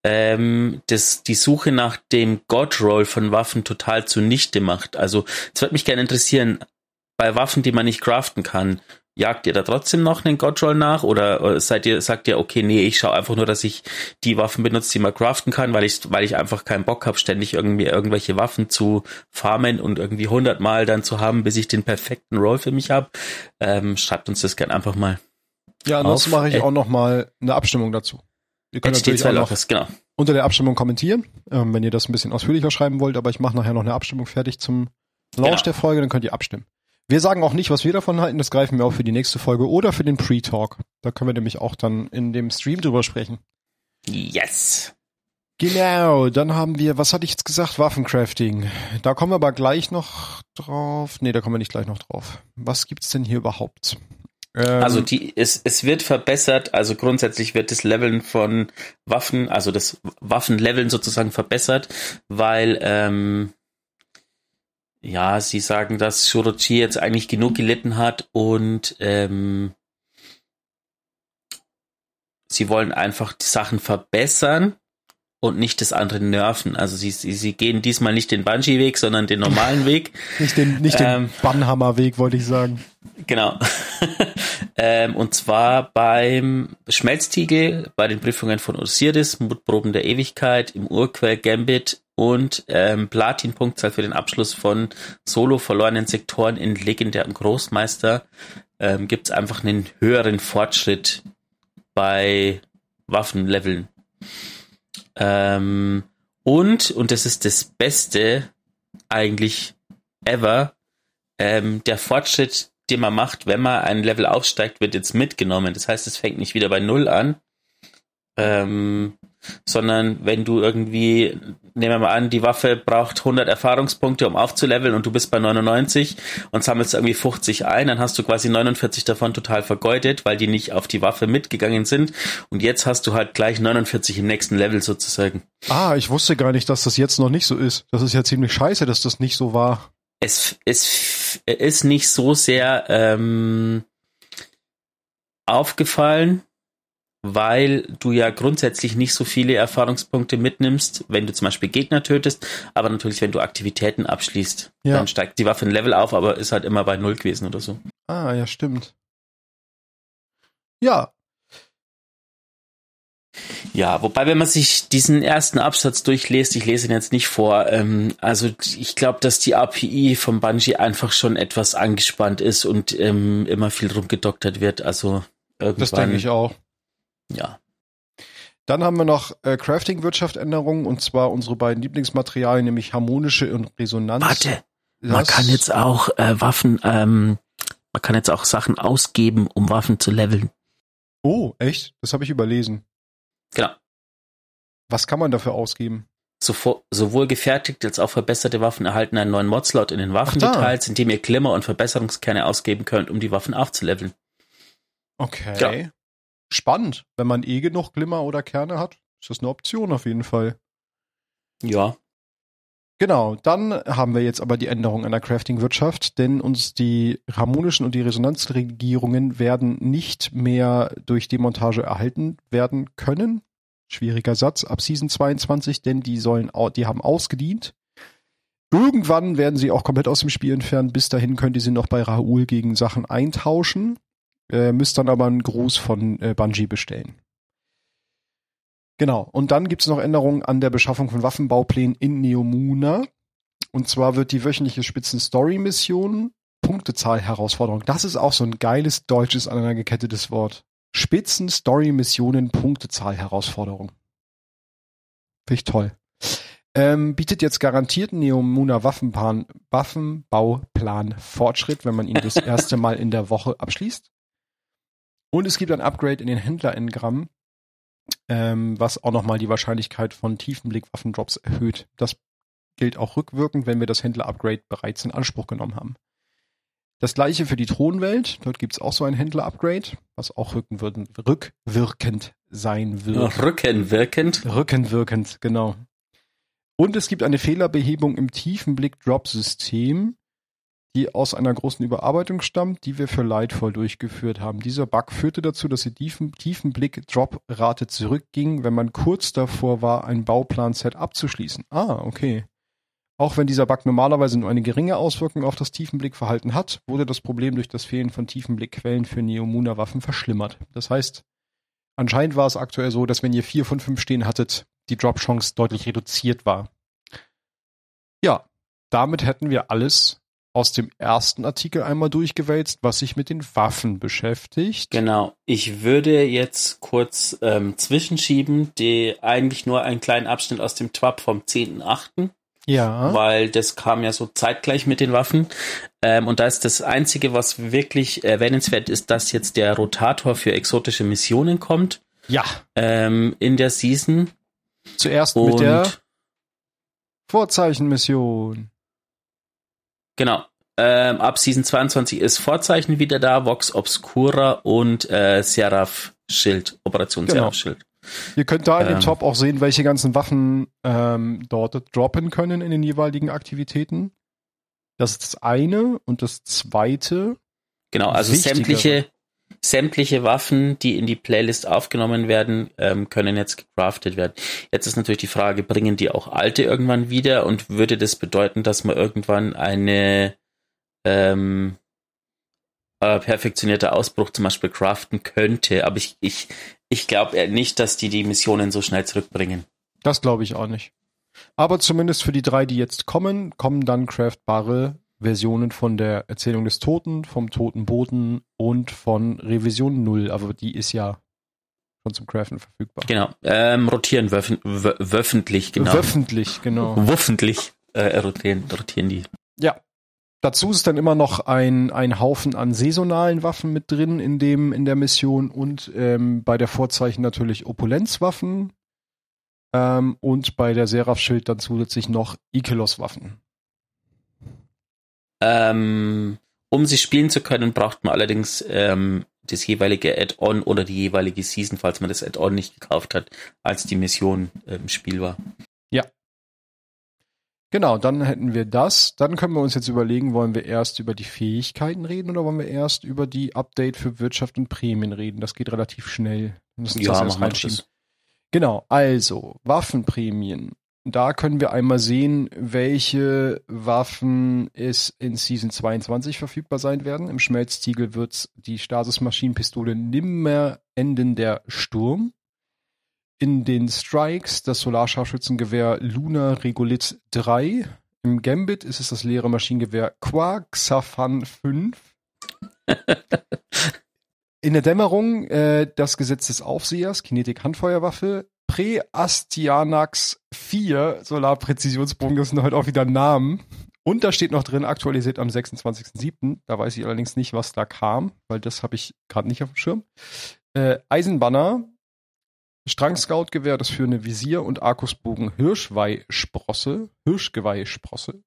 ähm, das, die Suche nach dem God-Roll von Waffen total zunichte macht. Also, es würde mich gerne interessieren, bei Waffen, die man nicht craften kann, jagt ihr da trotzdem noch einen God-Roll nach oder äh, seid ihr, sagt ihr, okay, nee, ich schaue einfach nur, dass ich die Waffen benutze, die man craften kann, weil ich, weil ich einfach keinen Bock habe, ständig irgendwie irgendwelche Waffen zu farmen und irgendwie hundertmal dann zu haben, bis ich den perfekten Roll für mich habe. Ähm, schreibt uns das gerne einfach mal. Ja, ansonsten mache ich äh, auch noch mal eine Abstimmung dazu. Ihr könnt natürlich auch noch genau. unter der Abstimmung kommentieren, ähm, wenn ihr das ein bisschen ausführlicher schreiben wollt, aber ich mache nachher noch eine Abstimmung fertig zum Launch Genau. der Folge, dann könnt ihr abstimmen. Wir sagen auch nicht, was wir davon halten, das greifen wir auch für die nächste Folge oder für den Pre-Talk. Da können wir nämlich auch dann in dem Stream drüber sprechen. Yes. Genau, dann haben wir, was hatte ich jetzt gesagt? Waffencrafting. Da kommen wir aber gleich noch drauf. Nee, da kommen wir nicht gleich noch drauf. Was gibt's denn hier überhaupt? Ähm, Also die, es, es wird verbessert, also grundsätzlich wird das Leveln von Waffen, also das Waffenleveln sozusagen verbessert, weil ähm, ja, sie sagen, dass Shorochi jetzt eigentlich genug gelitten hat und ähm, sie wollen einfach die Sachen verbessern und nicht das andere nerven. Also sie, sie, sie gehen diesmal nicht den Bungee-Weg, sondern den normalen <laughs> Weg. nicht den, nicht den ähm, Bannhammer-Weg, wollte ich sagen. Genau. <laughs> ähm, und zwar beim Schmelztiegel, bei den Prüfungen von Osiris, Mutproben der Ewigkeit, im Urquell Gambit und ähm, Platin-Punktzahl für den Abschluss von solo verlorenen Sektoren in legendärem Großmeister ähm, gibt es einfach einen höheren Fortschritt bei Waffenleveln. Ähm, und, und das ist das Beste eigentlich ever, ähm, der Fortschritt, den man macht, wenn man ein Level aufsteigt, wird jetzt mitgenommen. Das heißt, es fängt nicht wieder bei Null an, ähm, sondern wenn du irgendwie, nehmen wir mal an, die Waffe braucht 100 Erfahrungspunkte, um aufzuleveln und du bist bei 99 und sammelst irgendwie 50 ein, dann hast du quasi 49 davon total vergeudet, weil die nicht auf die Waffe mitgegangen sind und jetzt hast du halt gleich 49 im nächsten Level sozusagen. Ah, ich wusste gar nicht, dass das jetzt noch nicht so ist. Das ist ja ziemlich scheiße, dass das nicht so war. Es, es ist nicht so sehr ähm, aufgefallen, weil du ja grundsätzlich nicht so viele Erfahrungspunkte mitnimmst, wenn du zum Beispiel Gegner tötest, aber natürlich, wenn du Aktivitäten abschließt, ja. dann steigt die Waffe ein Level auf, aber ist halt immer bei Null gewesen oder so. Ah, ja, stimmt. Ja. Ja, wobei, wenn man sich diesen ersten Absatz durchliest, ich lese ihn jetzt nicht vor, ähm, also ich glaube, dass die API von Bungie einfach schon etwas angespannt ist und ähm, immer viel rumgedoktert wird, also irgendwann. Das denke ich auch ja. Dann haben wir noch äh, Crafting-Wirtschaft-Änderungen und zwar unsere beiden Lieblingsmaterialien, nämlich harmonische und Resonanz. Warte, das man kann jetzt auch äh, Waffen, ähm, man kann jetzt auch Sachen ausgeben, um Waffen zu leveln. Oh, echt? Das habe ich überlesen. Genau. Was kann man dafür ausgeben? So, sowohl gefertigte als auch verbesserte Waffen erhalten einen neuen Modslot in den Waffendetails, in dem ihr Glimmer und Verbesserungskerne ausgeben könnt, um die Waffen aufzuleveln. Okay. Ja spannend. Wenn man eh genug Glimmer oder Kerne hat, ist das eine Option auf jeden Fall. Ja. Genau, dann haben wir jetzt aber die Änderung an der Crafting-Wirtschaft, denn uns die harmonischen und die Resonanzregierungen werden nicht mehr durch Demontage erhalten werden können. Schwieriger Satz ab Season 22, denn die sollen, die haben ausgedient. Irgendwann werden sie auch komplett aus dem Spiel entfernen. Bis dahin könnt ihr sie noch bei Raoul gegen Sachen eintauschen. Äh, müsst dann aber einen Gruß von äh, Bungie bestellen. Genau. Und dann gibt es noch Änderungen an der Beschaffung von Waffenbauplänen in Neomuna. Und zwar wird die wöchentliche Spitzen-Story-Mission Punktezahl-Herausforderung. Das ist auch so ein geiles deutsches aneinandergekettetes Wort. Spitzen-Story-Missionen Punktezahl-Herausforderung. Finde ich toll. Ähm, bietet jetzt garantiert Neomuna Waffenplan, Waffenbauplan Fortschritt, wenn man ihn das <laughs> erste Mal in der Woche abschließt. Und es gibt ein Upgrade in den Händler-Engramm, ähm, was auch nochmal die Wahrscheinlichkeit von Tiefenblick-Waffendrops erhöht. Das gilt auch rückwirkend, wenn wir das Händler-Upgrade bereits in Anspruch genommen haben. Das gleiche für die Thronwelt. Dort gibt es auch so ein Händler-Upgrade, was auch rückwirkend sein wird. Rückenwirkend? Rückenwirkend, genau. Und es gibt eine Fehlerbehebung im Tiefenblick-Drop-System die aus einer großen Überarbeitung stammt, die wir für Lightfall durchgeführt haben. Dieser Bug führte dazu, dass die tiefen, tiefen Blick Drop-Rate zurückging, wenn man kurz davor war, ein Bauplan-Set abzuschließen. Ah, okay. Auch wenn dieser Bug normalerweise nur eine geringe Auswirkung auf das Tiefenblickverhalten hat, wurde das Problem durch das Fehlen von Tiefenblickquellen für Neomuna-Waffen verschlimmert. Das heißt, anscheinend war es aktuell so, dass wenn ihr vier von fünf stehen hattet, die Drop-Chance deutlich reduziert war. Ja, damit hätten wir alles aus dem ersten Artikel einmal durchgewälzt, was sich mit den Waffen beschäftigt. Genau. Ich würde jetzt kurz ähm, zwischenschieben, die eigentlich nur einen kleinen Abschnitt aus dem TWAP vom 10.8. Ja. Weil das kam ja so zeitgleich mit den Waffen. Ähm, und da ist das Einzige, was wirklich erwähnenswert ist, dass jetzt der Rotator für exotische Missionen kommt. Ja. Ähm, in der Season. Zuerst und mit der Vorzeichenmission. Genau. Ähm, ab Season 22 ist Vorzeichen wieder da, Vox Obscura und äh, Seraph Schild, Operation genau. Seraph Schild. Ihr könnt da in dem ähm, Top auch sehen, welche ganzen Waffen ähm, dort droppen können in den jeweiligen Aktivitäten. Das ist das eine und das zweite. Genau, also sämtliche sämtliche Waffen, die in die Playlist aufgenommen werden, ähm, können jetzt gecraftet werden. Jetzt ist natürlich die Frage, bringen die auch alte irgendwann wieder und würde das bedeuten, dass man irgendwann eine ähm, äh, perfektionierter Ausbruch zum Beispiel craften könnte? Aber ich, ich, ich glaube nicht, dass die die Missionen so schnell zurückbringen. Das glaube ich auch nicht. Aber zumindest für die drei, die jetzt kommen, kommen dann craftbare Versionen von der Erzählung des Toten, vom Toten Boten und von Revision 0. Aber die ist ja schon zum Craften verfügbar. Genau. Ähm, rotieren wöffen, wöffentlich, genau. Wöffentlich, genau. Wöffentlich äh, rotieren, rotieren die. Ja. Dazu ist dann immer noch ein, ein Haufen an saisonalen Waffen mit drin in dem, in der Mission und ähm, bei der Vorzeichen natürlich Opulenzwaffen, ähm, und bei der Seraph-Schild dann zusätzlich noch Ikelos-Waffen. Ähm, um sie spielen zu können, braucht man allerdings ähm, das jeweilige Add-on oder die jeweilige Season, falls man das Add-on nicht gekauft hat, als die Mission im ähm, Spiel war. Ja. Genau, dann hätten wir das. Dann können wir uns jetzt überlegen, wollen wir erst über die Fähigkeiten reden oder wollen wir erst über die Update für Wirtschaft und Prämien reden? Das geht relativ schnell. ja, machen wir das. Genau, also Waffenprämien. Da können wir einmal sehen, welche Waffen es in Season 22 verfügbar sein werden. Im Schmelztiegel wird die Stasis-Maschinenpistole Nimmer enden der Sturm. In den Strikes das Solarscharfschützengewehr Luna Regolith 3. Im Gambit ist es das leere Maschinengewehr Quaxafan 5. <laughs> In der Dämmerung äh, das Gesetz des Aufsehers, Kinetik-Handfeuerwaffe, Preastianax 4, Solarpräzisionsbogen, das sind heute auch wieder Namen. Und da steht noch drin, aktualisiert am 26.07. Da weiß ich allerdings nicht, was da kam, weil das habe ich gerade nicht auf dem Schirm. Äh, Eisenbanner, Strangscout-Gewehr, das führende Visier und Arkusbogen Hirschweihsprosse, Hirschgeweihsprosse.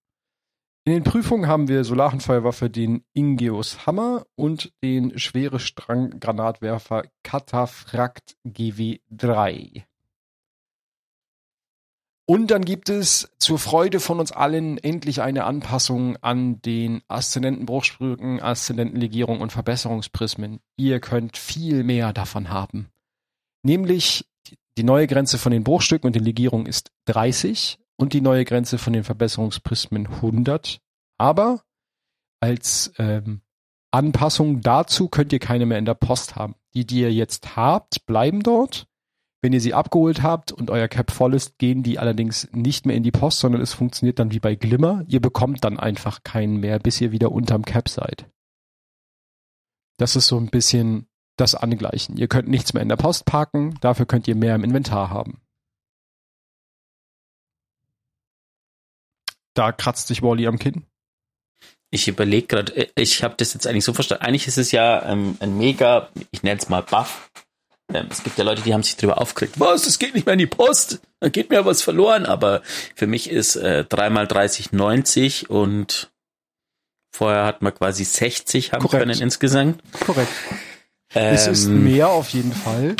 In den Prüfungen haben wir Solarenfeuerwaffe den Ingeus Hammer und den schwere Stranggranatwerfer Cataphrakt GW3. Und dann gibt es zur Freude von uns allen endlich eine Anpassung an den Aszendentenbruchsprücken, Aszendentenlegierung und Verbesserungsprismen. Ihr könnt viel mehr davon haben. Nämlich die neue Grenze von den Bruchstücken und den Legierungen ist 30 und die neue Grenze von den Verbesserungsprismen 100. Aber als ähm, Anpassung dazu könnt ihr keine mehr in der Post haben. Die, die ihr jetzt habt, bleiben dort. Wenn ihr sie abgeholt habt und euer Cap voll ist, gehen die allerdings nicht mehr in die Post, sondern es funktioniert dann wie bei Glimmer. Ihr bekommt dann einfach keinen mehr, bis ihr wieder unterm Cap seid. Das ist so ein bisschen das Angleichen. Ihr könnt nichts mehr in der Post parken, dafür könnt ihr mehr im Inventar haben. Da kratzt sich Wally am Kinn. Ich überlege gerade, äh, ich habe das jetzt eigentlich so verstanden. Eigentlich ist es ja ähm, ein mega, ich nenne es mal Buff. Ähm, es gibt ja Leute, die haben sich darüber aufgeregt. Was, es geht nicht mehr in die Post, da geht mir was verloren. Aber für mich ist äh, 3x30 90 und vorher hat man quasi 60 haben Korrekt. können insgesamt. Korrekt. Ähm, es ist mehr auf jeden Fall.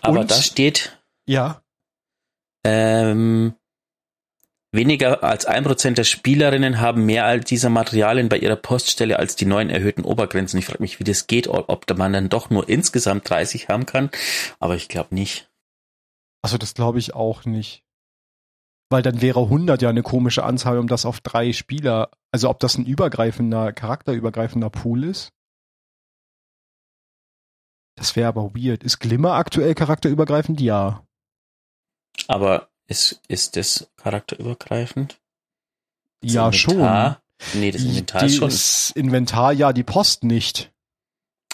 Aber und, da steht. Ja. Ähm, Weniger als ein Prozent der Spielerinnen haben mehr all dieser Materialien bei ihrer Poststelle als die neuen erhöhten Obergrenzen. Ich frage mich, wie das geht, ob man dann doch nur insgesamt 30 haben kann, aber ich glaube nicht. Also das glaube ich auch nicht. Weil dann wäre 100 ja eine komische Anzahl, um das auf drei Spieler, also ob das ein übergreifender, charakterübergreifender Pool ist. Das wäre aber weird. Ist Glimmer aktuell charakterübergreifend? Ja. Aber ist, ist das charakterübergreifend? Das ja, Inventar? schon. Nee, das Inventar die, schon. Das Inventar, ja, die Post nicht.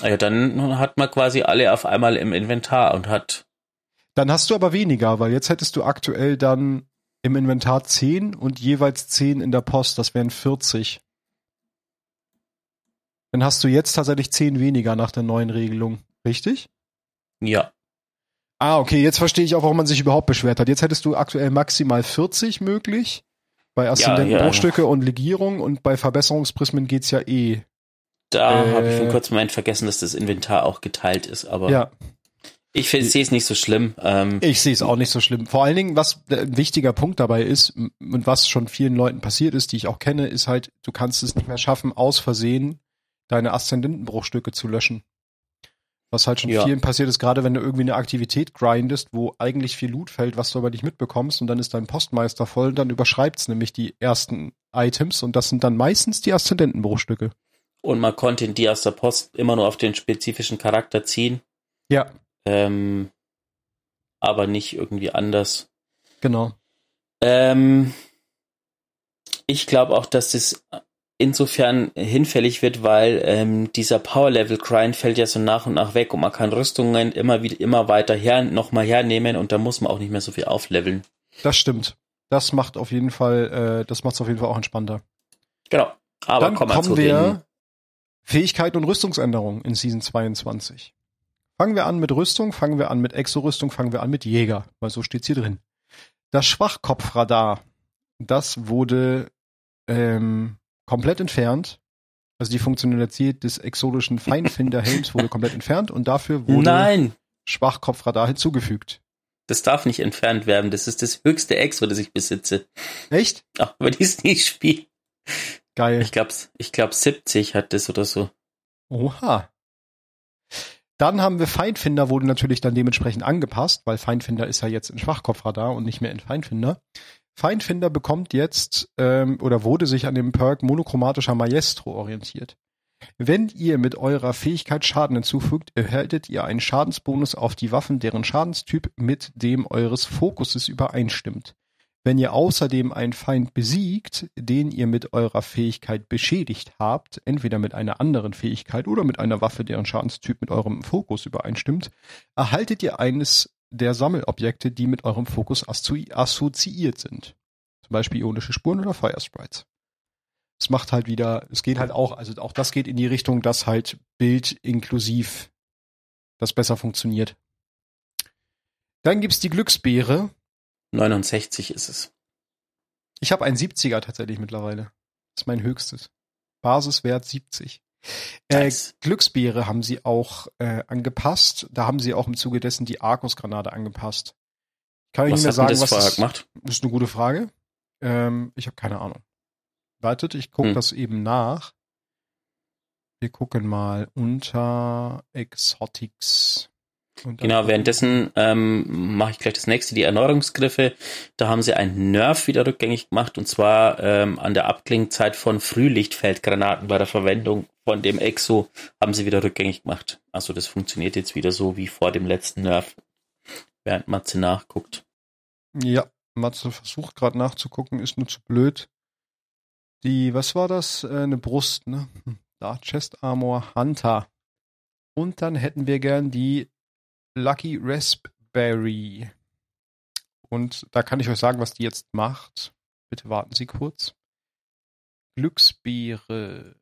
Ah ja, dann hat man quasi alle auf einmal im Inventar und hat. Dann hast du aber weniger, weil jetzt hättest du aktuell dann im Inventar 10 und jeweils 10 in der Post, das wären 40. Dann hast du jetzt tatsächlich 10 weniger nach der neuen Regelung, richtig? Ja. Ah, okay, jetzt verstehe ich auch, warum man sich überhaupt beschwert hat. Jetzt hättest du aktuell maximal 40 möglich bei Aszendentenbruchstücke ja, ja. und Legierung und bei Verbesserungsprismen geht's ja eh. Da äh, habe ich für einen kurzen Moment vergessen, dass das Inventar auch geteilt ist, aber ja. ich sehe es nicht so schlimm. Ähm, ich sehe es auch nicht so schlimm. Vor allen Dingen, was ein wichtiger Punkt dabei ist und was schon vielen Leuten passiert ist, die ich auch kenne, ist halt, du kannst es nicht mehr schaffen, aus Versehen deine Aszendentenbruchstücke zu löschen. Was halt schon Ja. vielen passiert ist, gerade wenn du irgendwie eine Aktivität grindest, wo eigentlich viel Loot fällt, was du aber nicht mitbekommst und dann ist dein Postmeister voll, dann überschreibt's nämlich die ersten Items und das sind dann meistens die Aszendentenbruchstücke. Und man konnte die aus der Post immer nur auf den spezifischen Charakter ziehen, Ja, ähm, aber nicht irgendwie anders. genau. Ähm, ich glaube auch, dass das insofern hinfällig wird, weil ähm, dieser Power-Level-Grind fällt ja so nach und nach weg und man kann Rüstungen immer wieder immer weiter her nochmal hernehmen und da muss man auch nicht mehr so viel aufleveln. Das stimmt. Das macht auf jeden Fall, äh, das macht's auf jeden Fall auch entspannter. Genau. Aber Dann kommen wir kommen zu wir Fähigkeiten und Rüstungsänderungen in Season 22. Fangen wir an mit Rüstung, fangen wir an mit Exo-Rüstung, fangen wir an mit Jäger, weil so steht's hier drin. Das Schwachkopfradar, das wurde ähm, komplett entfernt. Also die Funktionalität des exotischen Feinfinderhelms wurde komplett entfernt und dafür wurde Nein, Schwachkopfradar hinzugefügt. das darf nicht entfernt werden. Das ist das höchste Exo, das ich besitze. Echt? Auch wenn ich es nicht spiele. Geil. Ich glaube, ich glaub 70 hat das oder so. Oha. Dann haben wir Feindfinder, wurde natürlich dann dementsprechend angepasst, weil Feindfinder ist ja jetzt in Schwachkopfradar und nicht mehr in Feindfinder. Feindfinder bekommt jetzt ähm, oder wurde sich an dem Perk monochromatischer Maestro orientiert. Wenn ihr mit eurer Fähigkeit Schaden hinzufügt, erhaltet ihr einen Schadensbonus auf die Waffen, deren Schadenstyp mit dem eures Fokuses übereinstimmt. Wenn ihr außerdem einen Feind besiegt, den ihr mit eurer Fähigkeit beschädigt habt, entweder mit einer anderen Fähigkeit oder mit einer Waffe, deren Schadenstyp mit eurem Fokus übereinstimmt, erhaltet ihr eines der Sammelobjekte, die mit eurem Fokus assozi- assoziiert sind. Zum Beispiel ionische Spuren oder Fire Sprites. Es macht halt wieder, es geht halt auch, also auch das geht in die Richtung, dass halt Bild inklusiv das besser funktioniert. Dann gibt's die Glücksbeere. 69 ist es. Ich habe einen 70er tatsächlich mittlerweile. Das ist mein höchstes. Basiswert 70. Äh. Glücksbeere haben sie auch äh, angepasst. Da haben sie auch im Zuge dessen die Arcus-Granate angepasst. Kann ich Was nicht mehr sagen, das was vorher das, gemacht? das ist eine gute Frage. Ähm, ich habe keine Ahnung. Wartet, ich gucke Hm. das eben nach. Wir gucken mal unter Exotics. Genau, währenddessen ähm, mache ich gleich das nächste, die Erneuerungsgriffe. Da haben sie einen Nerf wieder rückgängig gemacht und zwar ähm, an der Abklingzeit von Frühlichtfeldgranaten bei der Verwendung von dem Exo haben sie wieder rückgängig gemacht. Also das funktioniert jetzt wieder so wie vor dem letzten Nerf, während Matze nachguckt. Ja, Matze versucht gerade nachzugucken, ist nur zu blöd. Die, was war das? Äh, eine Brust, ne? Hm, Da, Chest Armor Hunter. Und dann hätten wir gern die Lucky Raspberry. Und da kann ich euch sagen, was die jetzt macht. Bitte warten Sie kurz. Glücksbeere.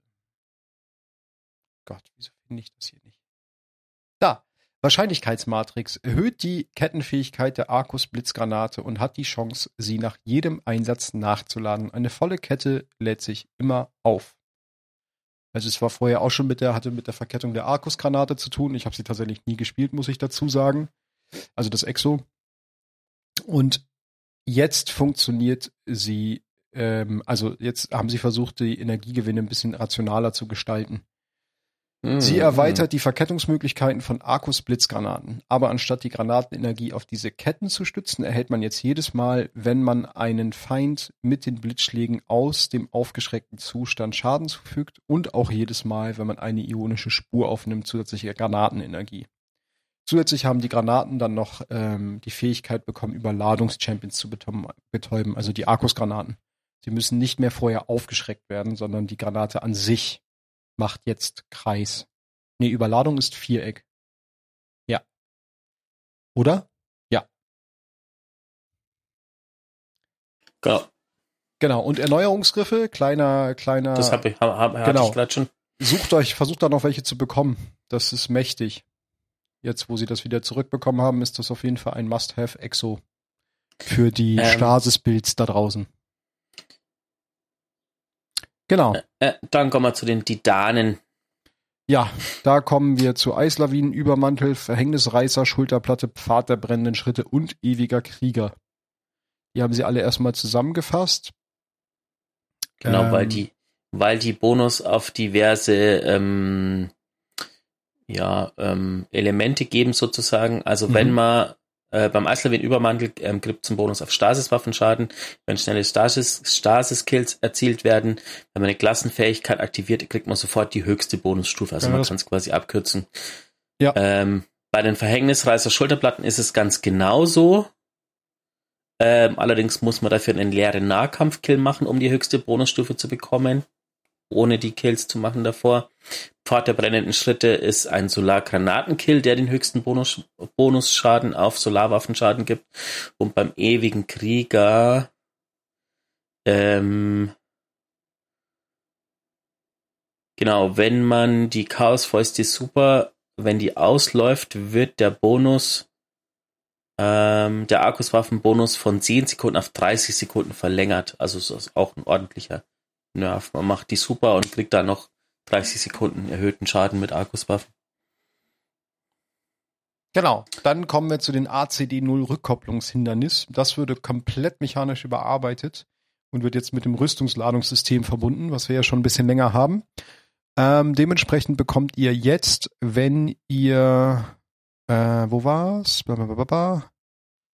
Gott, wieso finde ich das hier nicht? Da. Wahrscheinlichkeitsmatrix erhöht die Kettenfähigkeit der Arcus Blitzgranate und hat die Chance, sie nach jedem Einsatz nachzuladen. Eine volle Kette lädt sich immer auf. Also es war vorher auch schon mit der, hatte mit der Verkettung der Arcus-Granate zu tun. Ich habe sie tatsächlich nie gespielt, muss ich dazu sagen. Also das Exo. Und jetzt funktioniert sie, ähm, also jetzt haben sie versucht, die Energiegewinne ein bisschen rationaler zu gestalten. Sie Mhm. erweitert die Verkettungsmöglichkeiten von Arcus Blitzgranaten. Aber anstatt die Granatenenergie auf diese Ketten zu stützen, erhält man jetzt jedes Mal, wenn man einen Feind mit den Blitzschlägen aus dem aufgeschreckten Zustand Schaden zufügt und auch jedes Mal, wenn man eine ionische Spur aufnimmt, zusätzliche Granatenenergie. Zusätzlich haben die Granaten dann noch ähm, die Fähigkeit bekommen, Überladungs-Champions zu betäuben, betäuben, also die Arcus-Granaten. Sie müssen nicht mehr vorher aufgeschreckt werden, sondern die Granate an sich macht jetzt Kreis. Nee, Überladung ist Viereck. Ja. Oder? Ja. Genau, Genau. Und Erneuerungsgriffe, kleiner, kleiner. das habe ich, hab, hab, genau. ich gerade schon. Sucht euch, versucht da noch welche zu bekommen. Das ist mächtig. Jetzt, wo sie das wieder zurückbekommen haben, ist das auf jeden Fall ein Must-Have-Exo für die Ähm. Stasis-Builds da draußen. Genau. Äh, dann kommen wir zu den Titanen. Ja, da kommen wir zu Eislawinen, Übermantel, Verhängnisreißer, Schulterplatte, Pfad der brennenden Schritte und ewiger Krieger. Die haben sie alle erstmal zusammengefasst. Genau, Ähm, weil die, weil die Bonus auf diverse ähm, ja, ähm, Elemente geben sozusagen. Also Mhm. wenn man äh, beim Eislawin Übermantel ähm, gibt es einen Bonus auf Stasis-Waffenschaden, wenn schnelle Stasis- Stasis-Kills erzielt werden, wenn man eine Klassenfähigkeit aktiviert, kriegt man sofort die höchste Bonusstufe. Also Ja, man das- kann es quasi abkürzen. Ja. Ähm, bei den Verhängnisreißer Schulterplatten ist es ganz genauso. Ähm, allerdings muss man dafür einen leeren Nahkampfkill machen, um die höchste Bonusstufe zu bekommen, ohne die Kills zu machen davor. Pfad der brennenden Schritte ist ein Solargranatenkill, der den höchsten Bonus, Bonusschaden auf Solarwaffenschaden gibt. Und beim ewigen Krieger ähm, genau, wenn man die Chaosfäuste Super, wenn die ausläuft, wird der Bonus ähm, der Arkuswaffenbonus von 10 Sekunden auf 30 Sekunden verlängert. Also ist auch ein ordentlicher Nerv. Man macht die super und kriegt da noch 30 Sekunden erhöhten Schaden mit Arkuswaffen. Genau. Dann kommen wir zu den ACD0 Rückkopplungshindernis. Das würde komplett mechanisch überarbeitet und wird jetzt mit dem Rüstungsladungssystem verbunden, was wir ja schon ein bisschen länger haben. Ähm, dementsprechend bekommt ihr jetzt, wenn ihr, äh, wo war's? Blablabla.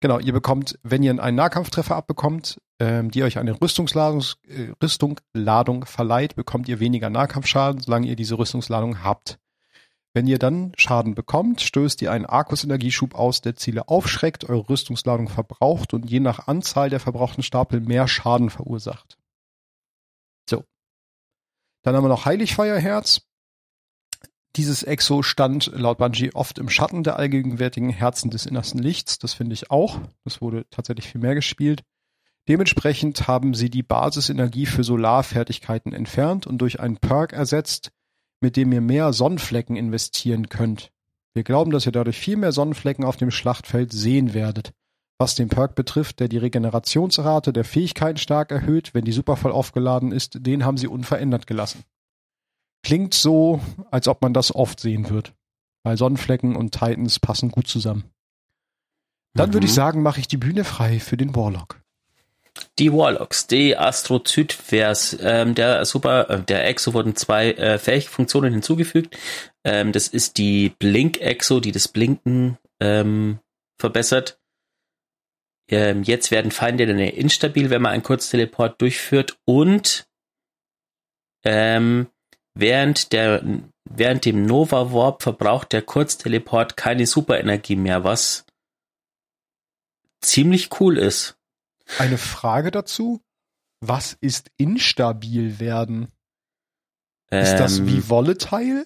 Genau, ihr bekommt, wenn ihr einen Nahkampftreffer abbekommt, ähm, die euch eine Rüstungsladung, äh, Rüstungsladung verleiht, bekommt ihr weniger Nahkampfschaden, solange ihr diese Rüstungsladung habt. Wenn ihr dann Schaden bekommt, stößt ihr einen Arkus-Energieschub aus, der Ziele aufschreckt, eure Rüstungsladung verbraucht und je nach Anzahl der verbrauchten Stapel mehr Schaden verursacht. So. Dann haben wir noch Heiligfeierherz. Dieses Exo stand laut Bungie oft im Schatten der allgegenwärtigen Herzen des innersten Lichts. Das finde ich auch. Das wurde tatsächlich viel mehr gespielt. Dementsprechend haben sie die Basisenergie für Solarfertigkeiten entfernt und durch einen Perk ersetzt, mit dem ihr mehr Sonnenflecken investieren könnt. Wir glauben, dass ihr dadurch viel mehr Sonnenflecken auf dem Schlachtfeld sehen werdet. Was den Perk betrifft, der die Regenerationsrate der Fähigkeiten stark erhöht, wenn die super voll aufgeladen ist, den haben sie unverändert gelassen. Klingt so, als ob man das oft sehen wird. Weil Sonnenflecken und Titans passen gut zusammen. Dann würde ich Mhm. sagen, mache ich die Bühne frei für den Warlock. Die Warlocks, die Astrozytvers, ähm, der Super, äh, der Exo wurden zwei äh, Fähigfunktionen hinzugefügt. Ähm, das ist die Blink-Exo, die das Blinken ähm, verbessert. Ähm, jetzt werden Feinde dann instabil, wenn man einen Kurzteleport durchführt und ähm, während der während dem Nova Warp verbraucht der Kurzteleport keine Superenergie mehr, was ziemlich cool ist. Eine Frage dazu. Was ist instabil werden? Ist das Ähm, wie volatile?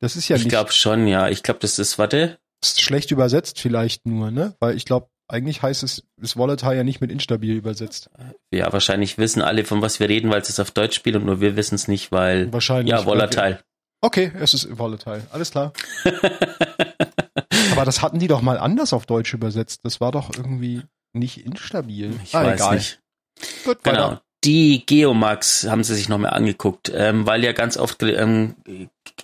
Das ist ja ich nicht glaube schon, ja. Ich glaube, das ist, warte. ist schlecht übersetzt vielleicht nur, ne? Weil ich glaube, eigentlich heißt es, ist volatile ja nicht mit instabil übersetzt. Ja, wahrscheinlich wissen alle, von was wir reden, weil es es auf Deutsch spielt und nur wir wissen es nicht, weil. Wahrscheinlich. Ja, volatile. Okay, es ist volatile. Alles klar. <laughs> Aber das hatten die doch mal anders auf Deutsch übersetzt. Das war doch irgendwie nicht instabil. ich Ah, weiß egal. nicht. Gut, Genau. weiter. Die Geomax haben sie sich nochmal angeguckt, ähm, weil ja ganz oft ähm,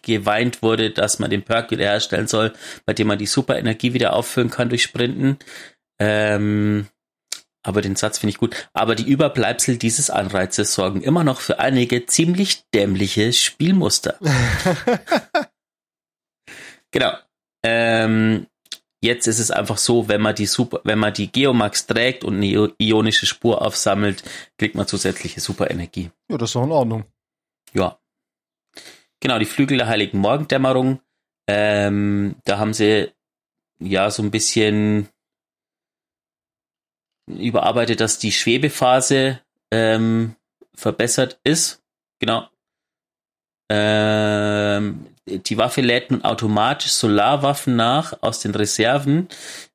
geweint wurde, dass man den Perk wiederherstellen soll, bei dem man die Superenergie wieder auffüllen kann durch Sprinten. Ähm, aber den Satz finde ich gut. Aber die Überbleibsel dieses Anreizes sorgen immer noch für einige ziemlich dämliche Spielmuster. <laughs> Genau. Ähm, jetzt ist es einfach so, wenn man die Super, wenn man die Geomax trägt und eine io- ionische Spur aufsammelt, kriegt man zusätzliche Superenergie. ja, das ist doch in Ordnung. Ja. Genau, die Flügel der Heiligen Morgendämmerung. Ähm, da haben sie ja so ein bisschen überarbeitet, dass die Schwebephase ähm, verbessert ist. Genau. Ähm, die Waffe lädt nun automatisch Solarwaffen nach aus den Reserven,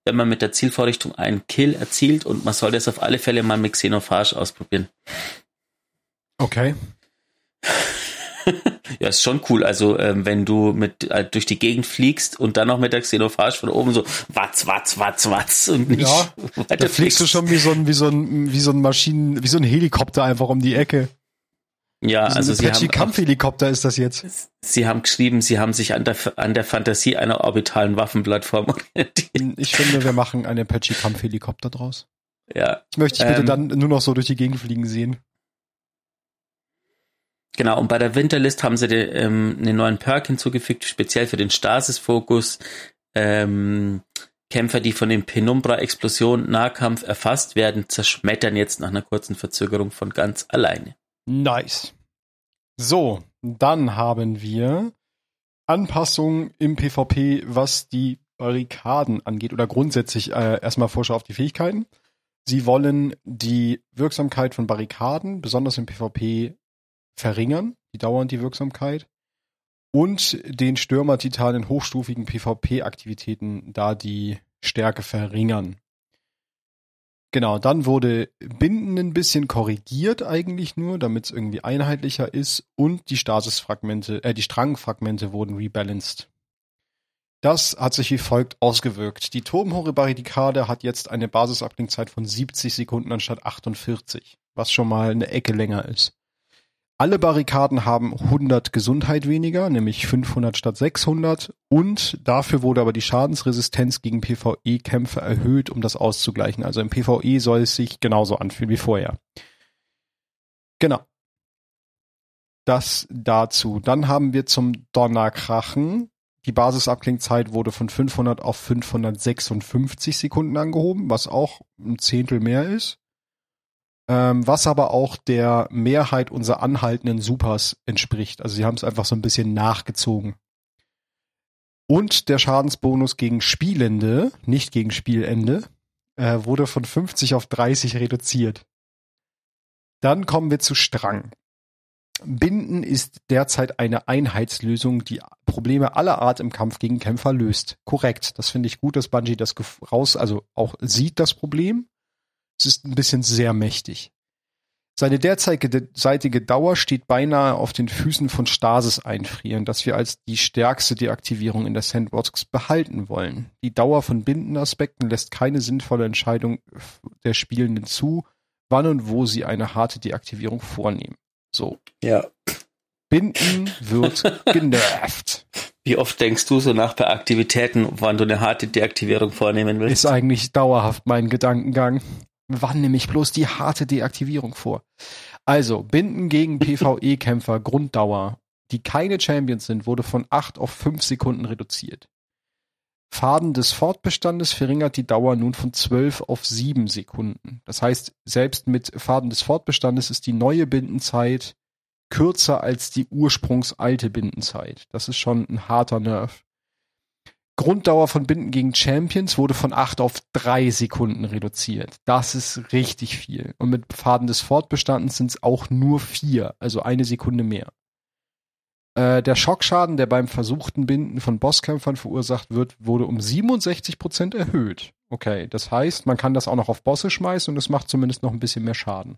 wenn man mit der Zielvorrichtung einen Kill erzielt und man soll das auf alle Fälle mal mit Xenophage ausprobieren. Okay. <laughs> Ja, ist schon cool. Also, ähm, wenn du mit äh, durch die Gegend fliegst und dann noch mit der Xenophage von oben so watz, watz, watz, watz und nicht Ja, weiter <laughs> Da fliegst du schon wie so ein, wie so ein, wie so ein Maschinen, wie so ein Helikopter einfach um die Ecke. Ja, so also ein sie Apache haben, Kampfhelikopter ist das jetzt. sie haben geschrieben, sie haben sich an der, an der Fantasie einer orbitalen Waffenplattform <laughs> orientiert. Ich finde, wir machen einen Apache Kampfhelikopter draus. Ja, Ich möchte dich bitte Ähm. dann nur noch so durch die Gegend fliegen sehen. Genau, und bei der Winterlist haben sie den, ähm, einen neuen Perk hinzugefügt, speziell für den Stasis-Fokus. Ähm, Kämpfer, die von den Penumbra-Explosionen Nahkampf erfasst werden, zerschmettern jetzt nach einer kurzen Verzögerung von ganz alleine. Nice. So, dann haben wir Anpassungen im PvP, was die Barrikaden angeht oder grundsätzlich äh, erstmal Vorschau auf die Fähigkeiten. Sie wollen die Wirksamkeit von Barrikaden, besonders im PvP, verringern, die dauern die Wirksamkeit, und den Stürmer-Titan in hochstufigen PvP-Aktivitäten da die Stärke verringern. Genau, dann wurde Binden ein bisschen korrigiert eigentlich nur, damit es irgendwie einheitlicher ist und die Stasisfragmente, äh, die Strangfragmente wurden rebalanced. Das hat sich wie folgt ausgewirkt. Die Turmhore-Barrikade hat jetzt eine Basisabklingzeit von 70 Sekunden anstatt 48, was schon mal eine Ecke länger ist. Alle Barrikaden haben 100 Gesundheit weniger, nämlich 500 statt 600 und dafür wurde aber die Schadensresistenz gegen PvE-Kämpfe erhöht, um das auszugleichen. Also im PvE soll es sich genauso anfühlen wie vorher. Genau. Das dazu. Dann haben wir zum Donnerkrachen. Die Basisabklingzeit wurde von 500 auf 556 Sekunden angehoben, was auch ein Zehntel mehr ist ähm, was aber auch der Mehrheit unserer anhaltenden Supers entspricht. Also sie haben es einfach so ein bisschen nachgezogen. Und der Schadensbonus gegen Spielende, nicht gegen Spielende, äh, wurde von 50 auf 30 reduziert. Dann kommen wir zu Strang. Binden ist derzeit eine Einheitslösung, die Probleme aller Art im Kampf gegen Kämpfer löst. Korrekt. Das finde ich gut, dass Bungie das raus, also auch sieht das Problem es ist ein bisschen sehr mächtig. Seine derzeitige Dauer steht beinahe auf den Füßen von Stasis einfrieren, das wir als die stärkste Deaktivierung in der Sandbox behalten wollen. Die Dauer von Bindenaspekten lässt keine sinnvolle Entscheidung der Spielenden zu, wann und wo sie eine harte Deaktivierung vornehmen. So. Ja. Binden wird <laughs> genervt. Wie oft denkst du so nach bei Aktivitäten, wann du eine harte Deaktivierung vornehmen willst? Ist eigentlich dauerhaft mein Gedankengang wann nehme ich bloß die harte Deaktivierung vor? Also, Binden gegen <laughs> PvE-Kämpfer, Grunddauer, die keine Champions sind, wurde von 8 auf 5 Sekunden reduziert. Faden des Fortbestandes verringert die Dauer nun von 12 auf 7 Sekunden. Das heißt, selbst mit Faden des Fortbestandes ist die neue Bindenzeit kürzer als die ursprungsalte Bindenzeit. Das ist schon ein harter Nerv. Grunddauer von Binden gegen Champions wurde von acht auf drei Sekunden reduziert. Das ist richtig viel. Und mit Faden des Fortbestandens sind es auch nur vier, also eine Sekunde mehr. Äh, der Schockschaden, der beim versuchten Binden von Bosskämpfern verursacht wird, wurde um 67 Prozent erhöht. Okay, das heißt, man kann das auch noch auf Bosse schmeißen und es macht zumindest noch ein bisschen mehr Schaden.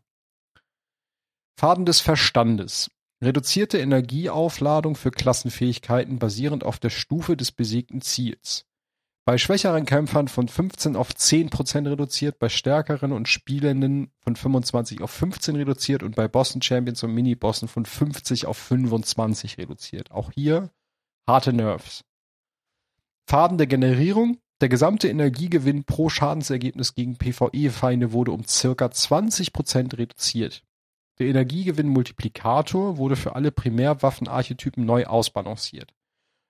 Faden des Verstandes. Reduzierte Energieaufladung für Klassenfähigkeiten basierend auf der Stufe des besiegten Ziels. Bei schwächeren Kämpfern von 15 auf 10% reduziert, bei stärkeren und Spielenden von 25 auf 15 reduziert und bei Bossen, Champions und Minibossen von 50 auf 25 reduziert. Auch hier harte Nerves. Farben der Generierung. Der gesamte Energiegewinn pro Schadensergebnis gegen PvE-Feinde wurde um circa 20% reduziert. Der Energiegewinn-Multiplikator wurde für alle Primärwaffenarchetypen neu ausbalanciert.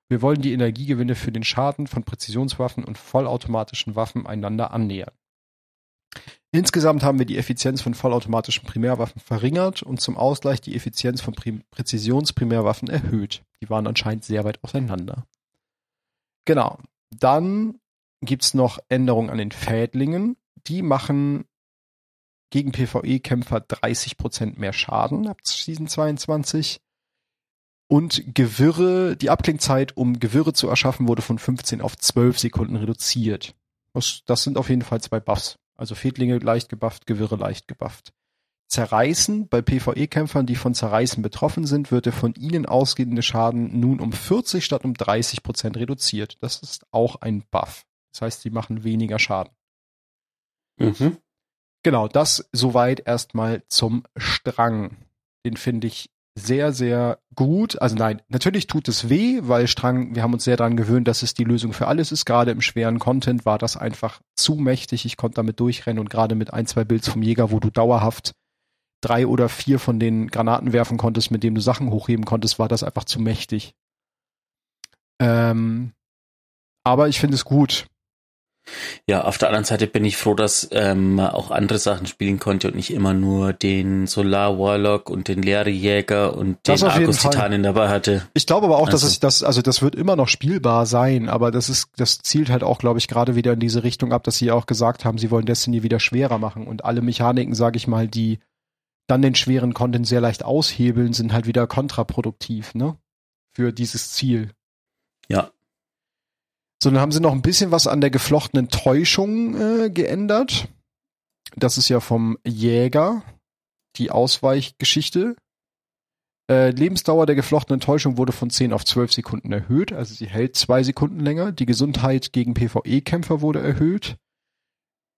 Wir wollen die Energiegewinne für den Schaden von Präzisionswaffen und vollautomatischen Waffen einander annähern. Insgesamt haben wir die Effizienz von vollautomatischen Primärwaffen verringert und zum Ausgleich die Effizienz von Präzisionsprimärwaffen erhöht. Die waren anscheinend sehr weit auseinander. Genau. Dann gibt's noch Änderungen an den Fädlingen. Die machen gegen PvE-Kämpfer 30% mehr Schaden ab Season 22. Und Gewirre, die Abklingzeit, um Gewirre zu erschaffen, wurde von 15 auf 12 Sekunden reduziert. Das, das sind auf jeden Fall zwei Buffs. Also Fedlinge leicht gebufft, Gewirre leicht gebufft. Zerreißen, bei PvE-Kämpfern, die von Zerreißen betroffen sind, wird der von ihnen ausgehende Schaden nun um 40 statt um 30 Prozent reduziert. Das ist auch ein Buff. Das heißt, sie machen weniger Schaden. Mhm. Genau, das soweit erstmal zum Strang. Den finde ich sehr, sehr gut. Also nein, natürlich tut es weh, weil Strang, wir haben uns sehr daran gewöhnt, dass es die Lösung für alles ist. Gerade im schweren Content war das einfach zu mächtig. Ich konnte damit durchrennen und gerade mit ein, zwei Builds vom Jäger, wo du dauerhaft drei oder vier von den Granaten werfen konntest, mit dem du Sachen hochheben konntest, war das einfach zu mächtig. Ähm, aber ich finde es gut. Ja, auf der anderen Seite bin ich froh, dass ähm, man auch andere Sachen spielen konnte und nicht immer nur den Solar Warlock und den Leere Jäger und Das den Argus. Titanen dabei hatte. Ich glaube aber auch, dass Also- es das, also das wird immer noch spielbar sein, aber das ist, das zielt halt auch, glaube ich, gerade wieder in diese Richtung ab, dass sie auch gesagt haben, sie wollen Destiny wieder schwerer machen und alle Mechaniken, sage ich mal, die dann den schweren Content sehr leicht aushebeln, sind halt wieder kontraproduktiv, ne? Für dieses Ziel. Ja. So, dann haben sie noch ein bisschen was an der geflochtenen Täuschung äh, geändert. Das ist ja vom Jäger, die Ausweichgeschichte. Äh, Lebensdauer der geflochtenen Täuschung wurde von 10 auf 12 Sekunden erhöht, also sie hält zwei Sekunden länger. Die Gesundheit gegen PvE-Kämpfer wurde erhöht.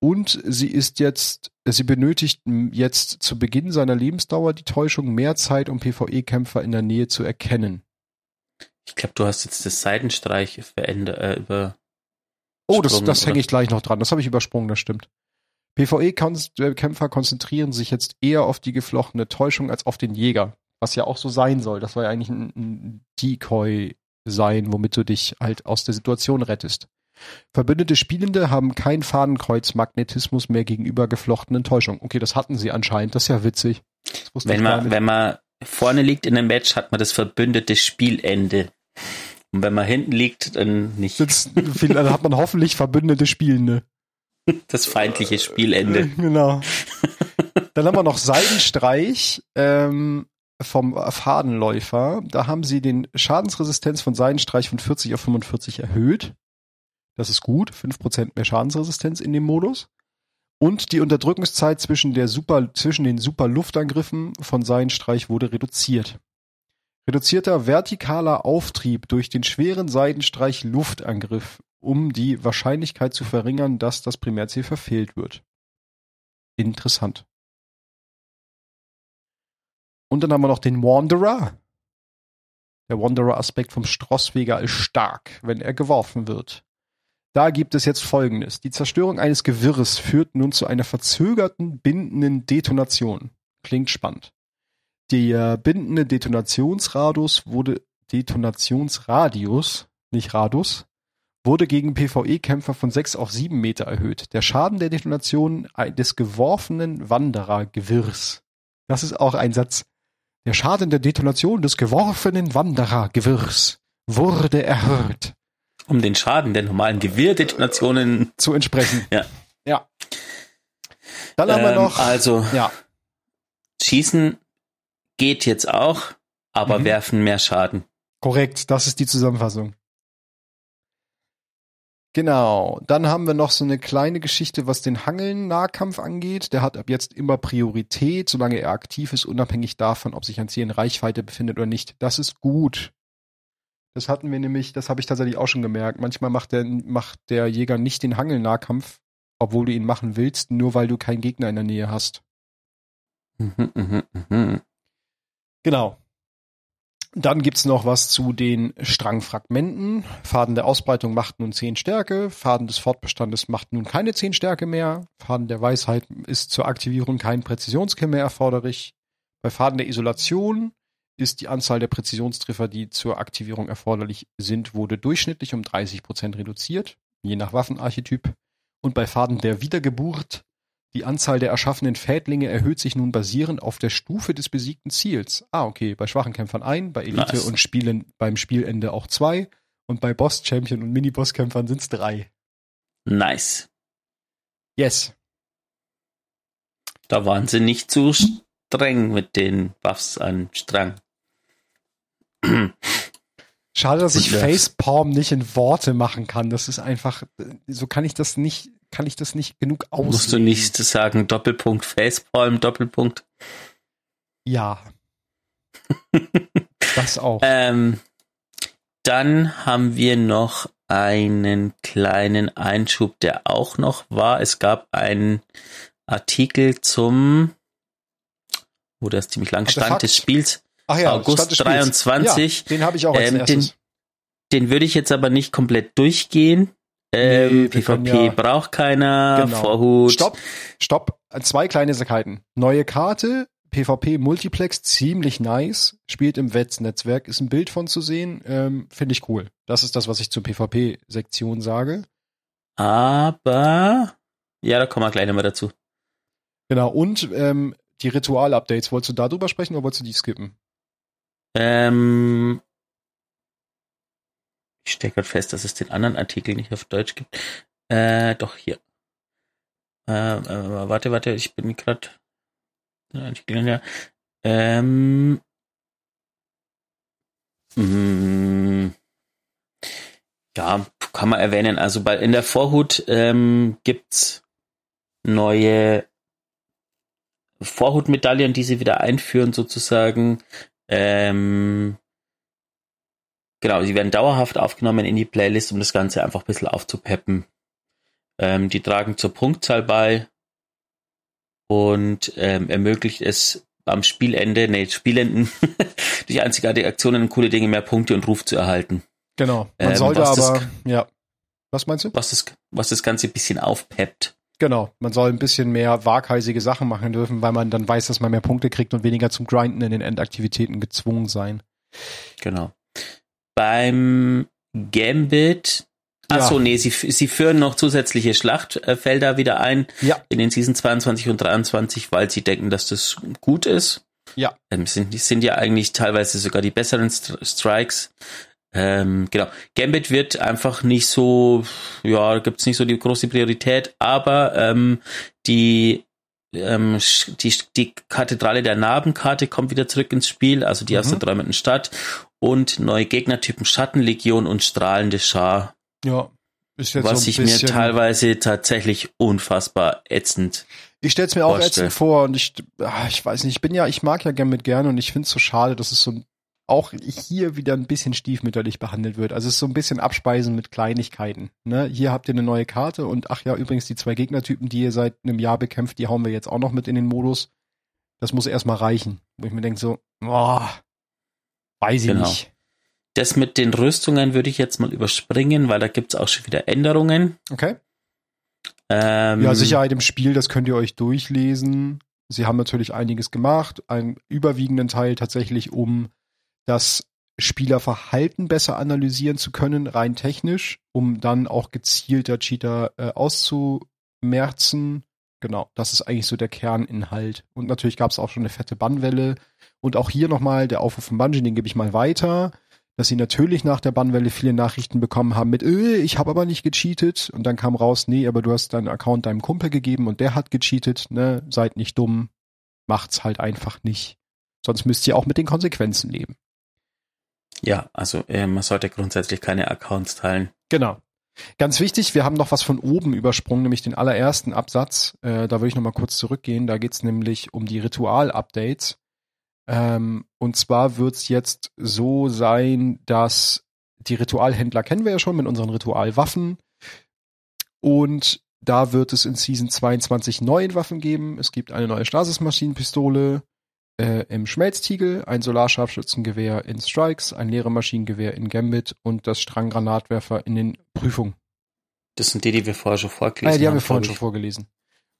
Und sie ist jetzt, sie benötigt jetzt zu Beginn seiner Lebensdauer die Täuschung mehr Zeit, um PvE-Kämpfer in der Nähe zu erkennen. Ich glaube, du hast jetzt das Seitenstreich verändert, äh, über. Oh, das, das hänge ich gleich noch dran. Das habe ich übersprungen, das stimmt. PvE-Kämpfer konzentrieren sich jetzt eher auf die geflochtene Täuschung als auf den Jäger. Was ja auch so sein soll. Das soll ja eigentlich ein, ein Decoy sein, womit du dich halt aus der Situation rettest. Verbündete Spielende haben kein Fadenkreuz-Magnetismus mehr gegenüber geflochtenen Täuschung. Okay, das hatten sie anscheinend. Das ist ja witzig. Wenn man, wenn man vorne liegt in einem Match, hat man das verbündete Spielende. Und wenn man hinten liegt, dann nicht Jetzt, viel- dann hat man hoffentlich verbündete Spielende. <laughs> das feindliche Spielende. <laughs> Genau. <laughs> Dann haben wir noch Seidenstreich ähm, vom Fadenläufer. Da haben sie den Schadensresistenz von Seidenstreich von 40 auf 45 erhöht. Das ist gut. 5% mehr Schadensresistenz in dem Modus. Und die Unterdrückungszeit zwischen, der Super, zwischen den Super-Luftangriffen von Seidenstreich wurde reduziert. Reduzierter vertikaler Auftrieb durch den schweren Seidenstreich Luftangriff, um die Wahrscheinlichkeit zu verringern, dass das Primärziel verfehlt wird. Interessant. Und dann haben wir noch den Wanderer. Der Wanderer-Aspekt vom Strossweger ist stark, wenn er geworfen wird. Da gibt es jetzt Folgendes. Die Zerstörung eines Gewirres führt nun zu einer verzögerten, bindenden Detonation. Klingt spannend. Der bindende Detonationsradius wurde Detonationsradius, nicht Radius, wurde gegen PvE-Kämpfer von 6 auf 7 Meter erhöht. Der Schaden der Detonation des geworfenen Wanderergewirrs. Das ist auch ein Satz. Der Schaden der Detonation des geworfenen Wanderergewirrs wurde erhöht. Um den Schaden der normalen Gewehrdetonationen. Zu entsprechen. Ja. Ja. Dann haben wir Ähm, noch. Also, ja, Schießen geht jetzt auch, aber Mhm. werfen mehr Schaden. korrekt. Das ist die Zusammenfassung. Genau. Dann haben wir noch so eine kleine Geschichte, was den Hangeln-Nahkampf angeht. Der hat ab jetzt immer Priorität, solange er aktiv ist, unabhängig davon, ob sich ein Ziel in Reichweite befindet oder nicht. Das ist gut. Das hatten wir nämlich, das habe ich tatsächlich auch schon gemerkt. Manchmal macht der, macht der Jäger nicht den Hangeln-Nahkampf, obwohl du ihn machen willst, nur weil du keinen Gegner in der Nähe hast. Mhm, mhm, mhm. Genau. Dann gibt's noch was zu den Strangfragmenten. Faden der Ausbreitung macht nun 10 Stärke. Faden des Fortbestandes macht nun keine 10 Stärke mehr. Faden der Weisheit ist zur Aktivierung kein Präzisionskill mehr erforderlich. Bei Faden der Isolation ist die Anzahl der Präzisionstreffer, die zur Aktivierung erforderlich sind, wurde durchschnittlich um 30% reduziert, je nach Waffenarchetyp. Und bei Faden der Wiedergeburt die Anzahl der erschaffenen Fädlinge erhöht sich nun basierend auf der Stufe des besiegten Ziels. Ah, okay. Bei schwachen Kämpfern ein, bei Elite Nice. und Spielen beim Spielende auch zwei und bei Boss, Champion und Mini-Boss-Kämpfern sind's drei. Nice. Yes. Da waren sie nicht zu streng mit den Buffs an Strang. Schade, dass ich. Facepalm nicht in Worte machen kann. Das ist einfach, so kann ich das nicht, kann ich das nicht genug auslegen. Musst du nicht sagen Doppelpunkt Facepalm, Doppelpunkt. Ja. <laughs> das auch. Ähm, dann haben wir noch einen kleinen Einschub, der auch noch war. Es gab einen Artikel zum, wo das ziemlich lang stand, des Spiels. Ach ja, August Stand des Spiels. 23. Ja, den habe ich auch als Ähm, erstes. Den würde ich jetzt aber nicht komplett durchgehen. Ähm, Nee, PvP ja- braucht keiner, Genau. Vorhut. Stopp, stopp. Zwei kleine Sackheiten. Neue Karte, PvP Multiplex ziemlich nice, spielt im Wetz-Netzwerk, ist ein Bild von zu sehen, ähm, finde ich cool. Das ist das, was ich zur PvP-Sektion sage. Aber, ja, da kommen wir gleich nochmal dazu. Genau, und ähm, die Ritual-Updates, wolltest du darüber sprechen oder wolltest du die skippen? Ähm, ich stelle gerade fest, dass es den anderen Artikel nicht auf Deutsch gibt. Äh, doch, hier. Äh, äh, warte, warte, ich bin gerade ja. Ähm, mh, mm, ja, kann man erwähnen. Also bei in der Vorhut ähm, gibt's neue Vorhutmedaillen, die sie wieder einführen sozusagen. Ähm, genau, sie werden dauerhaft aufgenommen in die Playlist, um das Ganze einfach ein bisschen aufzupeppen. Ähm, die tragen zur Punktzahl bei und ähm, ermöglicht es am Spielende, nee, Spielenden, <laughs> durch einzigartige Aktionen und coole Dinge mehr Punkte und Ruf zu erhalten. Genau. Man ähm, sollte aber, das, ja. Was meinst du? Was das, was das Ganze ein bisschen aufpeppt. Genau, man soll ein bisschen mehr waghalsige Sachen machen dürfen, weil man dann weiß, dass man mehr Punkte kriegt und weniger zum Grinden in den Endaktivitäten gezwungen sein. Genau. Beim Gambit Achso, ja. nee, sie, sie führen noch zusätzliche Schlachtfelder wieder ein ja. in den Season 22 und 23, weil sie denken, dass das gut ist. Ja. Ähm, sind, sind ja eigentlich teilweise sogar die besseren Strikes. Ähm, genau. Gambit wird einfach nicht so, ja, gibt's nicht so die große Priorität, aber ähm, die ähm, die, die Kathedrale der Narbenkarte kommt wieder zurück ins Spiel, also die mhm. aus der träumenden Stadt und neue Gegnertypen Schattenlegion und strahlende Schar. Ja, ist jetzt was so ich mir teilweise tatsächlich unfassbar ätzend ich stelle es mir auch ätzend vor und ich, ach, ich weiß nicht, ich bin ja, ich mag ja Gambit gerne und ich finde es so schade, dass es so ein auch hier wieder ein bisschen stiefmütterlich behandelt wird. Also es ist so ein bisschen Abspeisen mit Kleinigkeiten. Ne? Hier habt ihr eine neue Karte und ach ja, übrigens die zwei Gegnertypen, die ihr seit einem Jahr bekämpft, die hauen wir jetzt auch noch mit in den Modus. Das muss erstmal reichen. Wo ich mir denke so, boah, weiß ich genau. nicht. Das mit den Rüstungen würde ich jetzt mal überspringen, weil da gibt's auch schon wieder Änderungen. Okay. Ähm, ja, Sicherheit im Spiel, das könnt ihr euch durchlesen. Sie haben natürlich einiges gemacht, einen überwiegenden Teil tatsächlich, um das Spielerverhalten besser analysieren zu können, rein technisch, um dann auch gezielter Cheater äh, auszumerzen. Genau, das ist eigentlich so der Kerninhalt. Und natürlich gab es auch schon eine fette Bannwelle. Und auch hier nochmal der Aufruf von Bungie, den gebe ich mal weiter, dass sie natürlich nach der Bannwelle viele Nachrichten bekommen haben mit, äh, ich habe aber nicht gecheatet. Und dann kam raus, nee, aber du hast deinen Account deinem Kumpel gegeben und der hat gecheatet, ne? Seid nicht dumm, macht's halt einfach nicht. Sonst müsst ihr auch mit den Konsequenzen leben. Ja, also äh, man sollte grundsätzlich keine Accounts teilen. Genau. Ganz wichtig, wir haben noch was von oben übersprungen, nämlich den allerersten Absatz. Äh, da würde ich nochmal kurz zurückgehen. Da geht es nämlich um die Ritual-Updates. Ähm, und zwar wird es jetzt so sein, dass die Ritualhändler kennen wir ja schon mit unseren Ritualwaffen. Und da wird es in Season 22 neue Waffen geben. Es gibt eine neue Stasis-Maschinenpistole, äh, im Schmelztiegel, ein Solarscharfschützengewehr in Strikes, ein leere Maschinengewehr in Gambit und das Stranggranatwerfer in den Prüfungen. Das sind die, die wir vorher schon vorgelesen haben. Ah, die haben wir vorhin schon vorgelesen.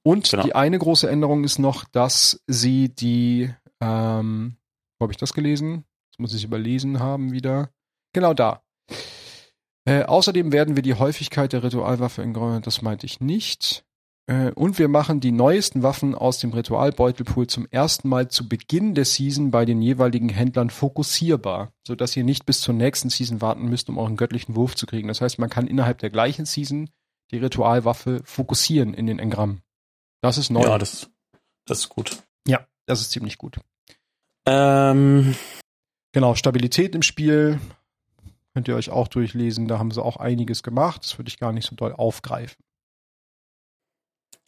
Und genau. die eine große Änderung ist noch, dass sie die, ähm, wo habe ich das gelesen? Das muss ich überlesen haben wieder. Genau da. Äh, außerdem werden wir die Häufigkeit der Ritualwaffe in Grün, das meinte ich nicht. Äh, und wir machen die neuesten Waffen aus dem Ritualbeutelpool zum ersten Mal zu Beginn der Season bei den jeweiligen Händlern fokussierbar, sodass ihr nicht bis zur nächsten Season warten müsst, um euren göttlichen Wurf zu kriegen. Das heißt, man kann innerhalb der gleichen Season die Ritualwaffe fokussieren in den Engrammen. Das ist neu. Ja, das, das ist gut. Ja, das ist ziemlich gut. Ähm. Genau, Stabilität im Spiel könnt ihr euch auch durchlesen. Da haben sie auch einiges gemacht. Das würde ich gar nicht so doll aufgreifen.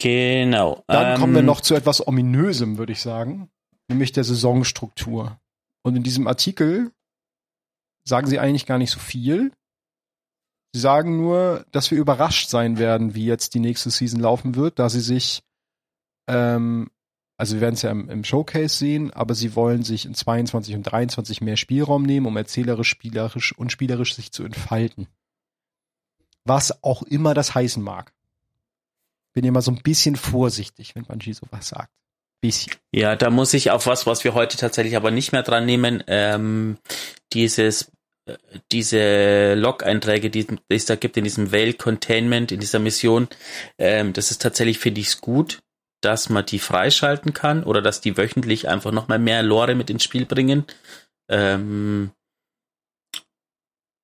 Genau. Dann ähm, kommen wir noch zu etwas Ominösem, würde ich sagen, nämlich der Saisonstruktur. Und in diesem Artikel sagen sie eigentlich gar nicht so viel. Sie sagen nur, dass wir überrascht sein werden, wie jetzt die nächste Season laufen wird, da sie sich, ähm, also wir werden es ja im, im, Showcase sehen, aber sie wollen sich in 22 und 23 mehr Spielraum nehmen, um erzählerisch, spielerisch und spielerisch sich zu entfalten. Was auch immer das heißen mag bin immer so ein bisschen vorsichtig, wenn Bungie sowas sagt. Bisschen. Ja, da muss ich auf was, was wir heute tatsächlich aber nicht mehr dran nehmen, ähm, dieses äh, diese Log-Einträge, die es da gibt in diesem Veil Containment, in dieser Mission, ähm, das ist tatsächlich, finde ich gut, dass man die freischalten kann oder dass die wöchentlich einfach nochmal mehr Lore mit ins Spiel bringen. Ähm,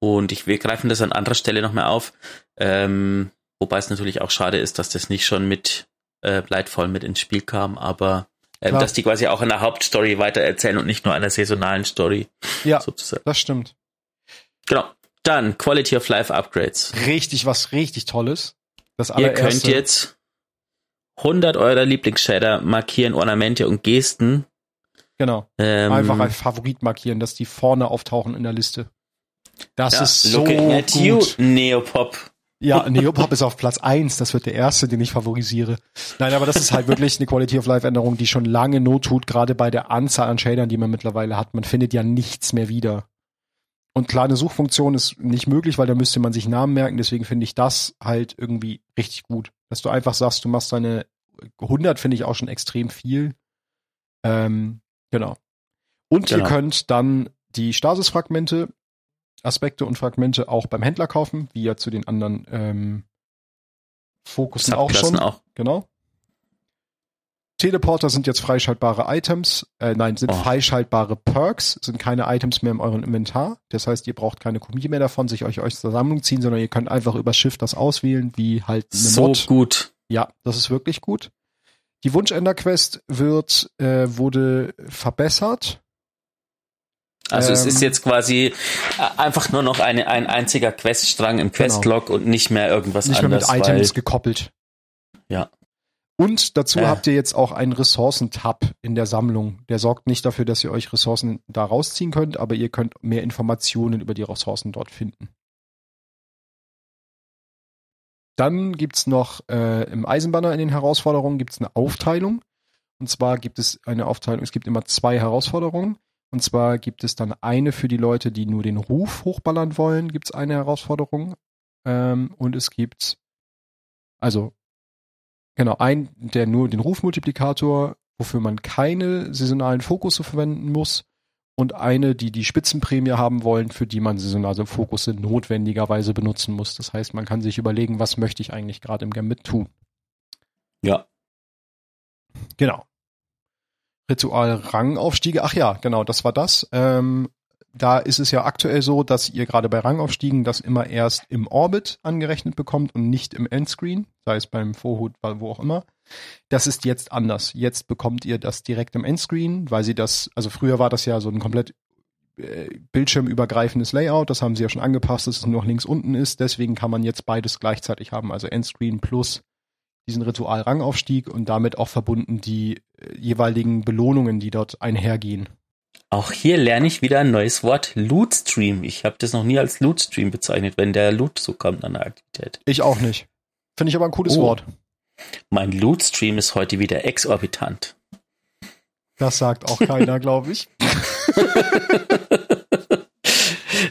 und ich, wir greifen das an anderer Stelle nochmal auf. Ähm, wobei es natürlich auch schade ist, dass das nicht schon mit äh, Lightfall mit ins Spiel kam, aber ähm, dass die quasi auch in der Hauptstory weitererzählen und nicht nur einer saisonalen Story. Ja, sozusagen. das stimmt. Genau. Dann Quality of Life Upgrades. Richtig, was richtig Tolles. Das Ihr könnt jetzt 100 eurer Lieblingsshader markieren, Ornamente und Gesten. Genau. Ähm, Einfach als Favorit markieren, dass die vorne auftauchen in der Liste. Das ja, ist so gut. You, Neopop. Ja, Neopop ist auf Platz eins. Das wird der erste, den ich favorisiere. Nein, aber das ist halt wirklich eine Quality of Life Änderung, die schon lange Not tut, gerade bei der Anzahl an Shadern, die man mittlerweile hat. Man findet ja nichts mehr wieder. Und klar, eine Suchfunktion ist nicht möglich, weil da müsste man sich Namen merken. Deswegen finde ich das halt irgendwie richtig gut. Dass du einfach sagst, du machst deine 100, finde ich auch schon extrem viel. Ähm, genau. Und genau. ihr könnt dann die Stasis-Fragmente, Aspekte und Fragmente auch beim Händler kaufen, wie ja zu den anderen ähm, Fokussen auch schon. Auch. Genau. Teleporter sind jetzt freischaltbare Items, äh, nein, sind oh. freischaltbare Perks, sind keine Items mehr in eurem Inventar. Das heißt, ihr braucht keine Kopie mehr davon, sich euch euch zur Sammlung ziehen, sondern ihr könnt einfach über Shift das auswählen, wie halt eine so Mod. gut. Ja, das ist wirklich gut. Die Wunschender-Quest wird, äh, wurde verbessert. Also ähm, es ist ähm, jetzt quasi äh, einfach nur noch eine, ein einziger Queststrang im genau. Questlog genau. und nicht mehr irgendwas nicht anderes. Nicht mehr mit Items gekoppelt. Ja. Und dazu äh. habt ihr jetzt auch einen Ressourcentab in der Sammlung. Der sorgt nicht dafür, dass ihr euch Ressourcen da rausziehen könnt, aber ihr könnt mehr Informationen über die Ressourcen dort finden. Dann gibt's noch äh, im Eisenbanner in den Herausforderungen gibt's eine Aufteilung. Und zwar gibt es eine Aufteilung, es gibt immer zwei Herausforderungen. Und zwar gibt es dann eine für die Leute, die nur den Ruf hochballern wollen, gibt's eine Herausforderung. Ähm, und es gibt, also Genau, ein, der nur den Rufmultiplikator, wofür man keine saisonalen Fokusse verwenden muss. Und eine, die die Spitzenprämie haben wollen, für die man saisonale Fokusse notwendigerweise benutzen muss. Das heißt, man kann sich überlegen, was möchte ich eigentlich gerade im Gambit tun. Ja. Genau. Ritual Rangaufstiege. Ach ja, genau, das war das. Ähm, da ist es ja aktuell so, dass ihr gerade bei Rangaufstiegen das immer erst im Orbit angerechnet bekommt und nicht im Endscreen, sei es beim Vorhut, wo auch immer. Das ist jetzt anders. Jetzt bekommt ihr das direkt im Endscreen, weil sie das, also früher war das ja so ein komplett äh, bildschirmübergreifendes Layout, das haben sie ja schon angepasst, dass es nur noch links unten ist, deswegen kann man jetzt beides gleichzeitig haben, also Endscreen plus diesen Ritual-Rangaufstieg und damit auch verbunden die äh, jeweiligen Belohnungen, die dort einhergehen. Auch hier lerne ich wieder ein neues Wort, Loot-Stream. Ich habe das noch nie als Loot-Stream bezeichnet, wenn der Loot so kommt an der Aktivität. Ich auch nicht. Finde ich aber ein cooles oh. Wort. Mein Loot-Stream ist heute wieder exorbitant. Das sagt auch keiner, <laughs> glaube ich. <laughs>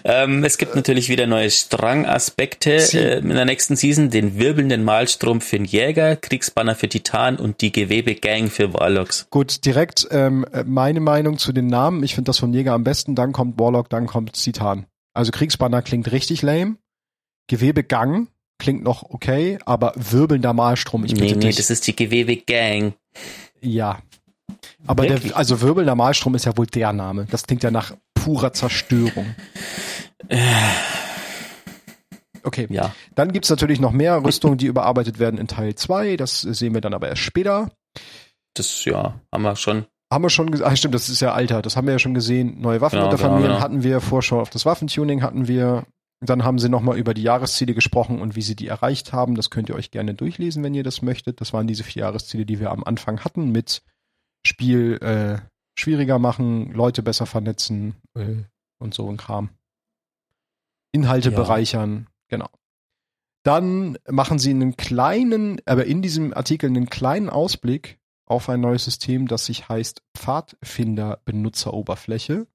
Ähm, es gibt natürlich wieder neue Strangaspekte äh, in der nächsten Season. Den wirbelnden Malstrom für den Jäger, Kriegsbanner für Titan und die Gewebegang für Warlocks. Gut, direkt ähm, meine Meinung zu den Namen. Ich finde das von Jäger am besten. Dann kommt Warlock, dann kommt Titan. Also Kriegsbanner klingt richtig lame. Gewebegang klingt noch okay, aber wirbelnder Malstrom, ich bitte nee, nee, das ist die Gewebegang. Ja. Aber der, also wirbelnder Malstrom ist ja wohl der Name. Das klingt ja nach purer Zerstörung. Okay. Ja. Dann gibt's natürlich noch mehr Rüstungen, die überarbeitet werden in Teil 2. Das sehen wir dann aber erst später. Das, ja, haben wir schon. Haben wir schon gesehen. Ah, stimmt, das ist ja alter. Das haben wir ja schon gesehen. Neue Waffen genau, genau, genau. hatten wir. Vorschau auf das Waffentuning hatten wir. Dann haben sie nochmal über die Jahresziele gesprochen und wie sie die erreicht haben. Das könnt ihr euch gerne durchlesen, wenn ihr das möchtet. Das waren diese vier Jahresziele, die wir am Anfang hatten mit Spiel äh, schwieriger machen, Leute besser vernetzen äh, und so ein Kram. Inhalte ja. bereichern, genau. Dann machen sie einen kleinen, aber in diesem Artikel einen kleinen Ausblick auf ein neues System, das sich heißt Pfadfinder Benutzeroberfläche,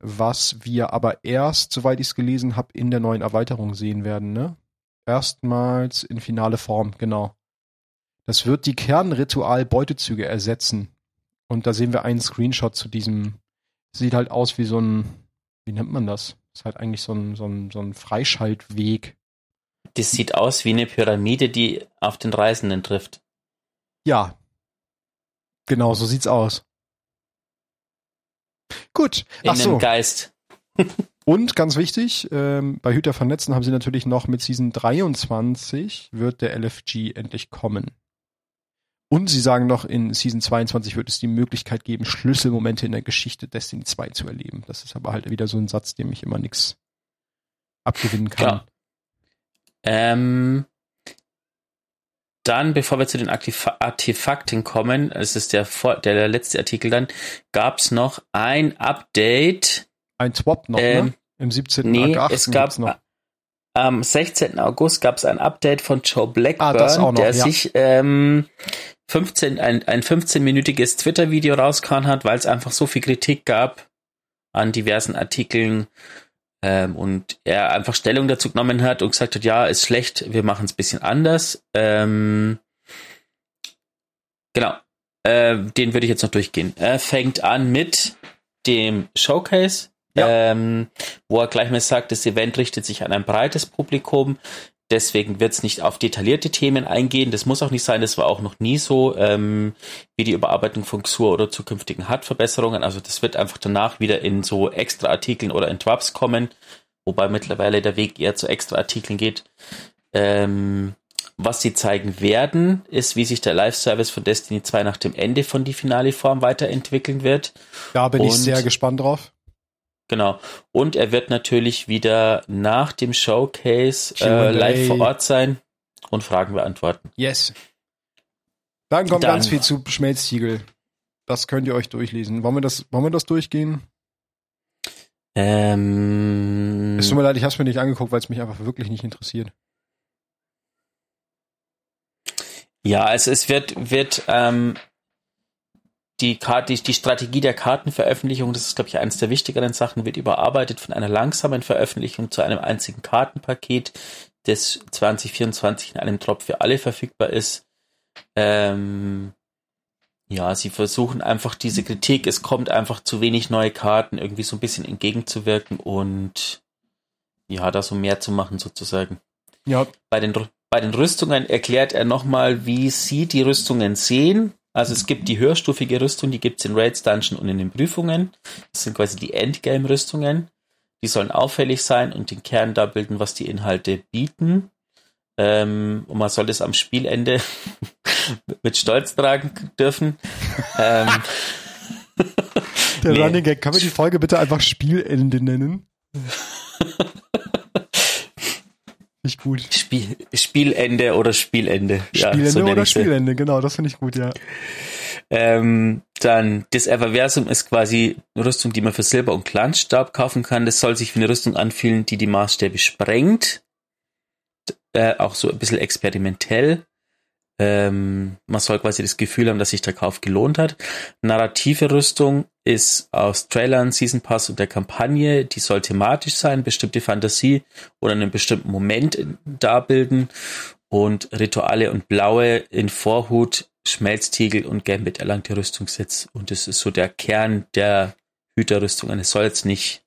was wir aber erst, soweit ich es gelesen habe, in der neuen Erweiterung sehen werden, ne? Erstmals in finale Form, genau. Das wird die Kernritual-Beutezüge ersetzen. Und da sehen wir einen Screenshot zu diesem. Sieht halt aus wie so ein, wie nennt man das? Ist halt eigentlich so ein, so ein, so ein Freischaltweg. Das sieht aus wie eine Pyramide, die auf den Reisenden trifft. Ja. Genau, so sieht's aus. Gut. In Ach so. einem Geist. <laughs> Und ganz wichtig, ähm, bei Hüter von Netzen haben sie natürlich noch mit Season 23 wird der LFG endlich kommen. Und sie sagen noch, in Season 22 wird es die Möglichkeit geben, Schlüsselmomente in der Geschichte Destiny 2 zu erleben. Das ist aber halt wieder so ein Satz, dem ich immer nichts abgewinnen kann. Klar. Ähm, dann, bevor wir zu den Artef Artefakten kommen, es ist der, der, letzte Artikel dann, gab es noch ein Update. Ein Swap noch, Ähm, ne? Im 17. Nee, es 18. gab noch. am 16. August gab es ein Update von Joe Blackburn, Ah, auch noch, der ja. sich ähm, 15, ein, ein 15-minütiges Twitter-Video rausgehauen hat, weil es einfach so viel Kritik gab an diversen Artikeln ähm, und er einfach Stellung dazu genommen hat und gesagt hat, ja, ist schlecht, wir machen es ein bisschen anders. Ähm, genau, äh, den würde ich jetzt noch durchgehen. Er fängt an mit dem Showcase, Ja. ähm, wo er gleich mal sagt, das Event richtet sich an ein breites Publikum. Deswegen wird es nicht auf detaillierte Themen eingehen. Das muss auch nicht sein. Das war auch noch nie so, ähm, wie die Überarbeitung von XUR oder zukünftigen HUD-Verbesserungen. Also das wird einfach danach wieder in so extra Artikeln oder in Twabs kommen, wobei mittlerweile der Weg eher zu extra Artikeln geht. Ähm, was sie zeigen werden, ist, wie sich der Live-Service von Destiny 2 nach dem Ende von die finale Form weiterentwickeln wird. Da bin ich und- sehr gespannt drauf. Genau. Und er wird natürlich wieder nach dem Showcase äh, live vor Ort sein und Fragen beantworten. Yes. Dann kommt Dann- ganz viel zu Schmelztiegel. Das könnt ihr euch durchlesen. Wollen wir das, wollen wir das durchgehen? Ähm, Es tut mir leid, ich habe es mir nicht angeguckt, weil es mich einfach wirklich nicht interessiert. ja, also es wird, wird ähm, die, Karte, die, die Strategie der Kartenveröffentlichung, das ist, glaube ich, eines der wichtigeren Sachen, wird überarbeitet von einer langsamen Veröffentlichung zu einem einzigen Kartenpaket, das 2024 in einem Drop für alle verfügbar ist. Ähm, ja, sie versuchen einfach diese Kritik, es kommt einfach zu wenig neue Karten, irgendwie so ein bisschen entgegenzuwirken und ja, da so mehr zu machen sozusagen. Ja, Bei den, bei den Rüstungen erklärt er nochmal, wie sie die Rüstungen sehen. Also es gibt die höherstufige Rüstung, die gibt es in Raids Dungeon und in den Prüfungen. Das sind quasi die Endgame-Rüstungen. Die sollen auffällig sein und den Kern da bilden, was die Inhalte bieten. Ähm, und man soll das am Spielende <laughs> mit Stolz tragen dürfen. ähm, der Nee. Running Gag. Können wir die Folge bitte einfach Spielende nennen? <laughs> Nicht gut. Spiel, Spielende oder Spielende. Spielende so nenn oder. Spielende, genau, das finde ich gut, ja. Ähm, dann das Everversum ist quasi eine Rüstung, die man für Silber und Glanzstab kaufen kann. Das soll sich wie eine Rüstung anfühlen, die die Maßstäbe sprengt. Äh, auch so ein bisschen experimentell. Ähm, man soll quasi das Gefühl haben, dass sich der Kauf gelohnt hat. Narrative Rüstung ist aus Trailern, Season Pass und der Kampagne. Die soll thematisch sein, bestimmte Fantasie oder einen bestimmten Moment darbilden. Und Rituale und Blaue in Vorhut, Schmelztiegel und Gambit erlangte Rüstungssitz. Und das ist so der Kern der Hüterrüstungen. Es soll jetzt nicht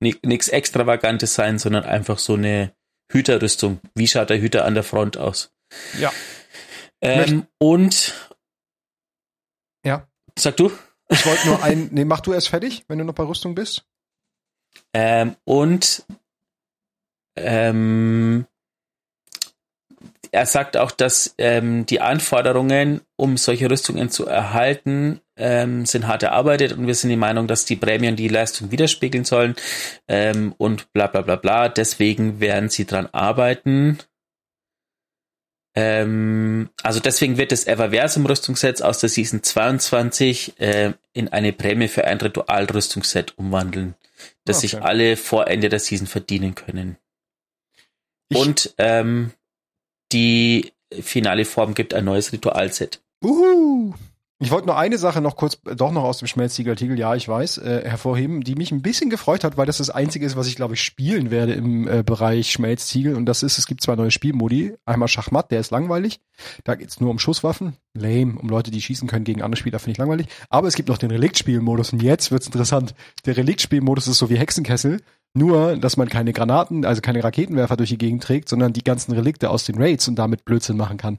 nichts Extravagantes sein, sondern einfach so eine Hüterrüstung. Wie schaut der Hüter an der Front aus? Ja. Ähm, und Ja. sag du? Ich wollte nur ein, <laughs> nee, mach du erst fertig, wenn du noch bei Rüstung bist. Ähm, und ähm, er sagt auch, dass ähm, die Anforderungen, um solche Rüstungen zu erhalten, ähm, sind hart erarbeitet und wir sind die Meinung, dass die Prämien die Leistung widerspiegeln sollen ähm, und bla bla bla bla. Deswegen werden sie dran arbeiten. Ähm, also deswegen wird das Everversum-Rüstungsset aus der Season 22 äh, in eine Prämie für ein Ritual-Rüstungsset umwandeln, das Okay. sich alle vor Ende der Season verdienen können. Ich- Und ähm, die finale Form gibt ein neues Ritualset. Uhu. Ich wollte nur eine Sache noch kurz, doch noch aus dem Schmelztiegel-Artikel, ja, ich weiß, äh, hervorheben, die mich ein bisschen gefreut hat, weil das das Einzige ist, was ich, glaube ich, spielen werde im äh, Bereich Schmelztiegel. Und das ist, es gibt zwei neue Spielmodi. Einmal Schachmatt, der ist langweilig. Da geht's nur um Schusswaffen. Lame, um Leute, die schießen können gegen andere Spieler, finde ich langweilig. Aber es gibt noch den Reliktspielmodus und jetzt wird's interessant. Der Reliktspielmodus ist so wie Hexenkessel, nur, dass man keine Granaten, also keine Raketenwerfer durch die Gegend trägt, sondern die ganzen Relikte aus den Raids und damit Blödsinn machen kann.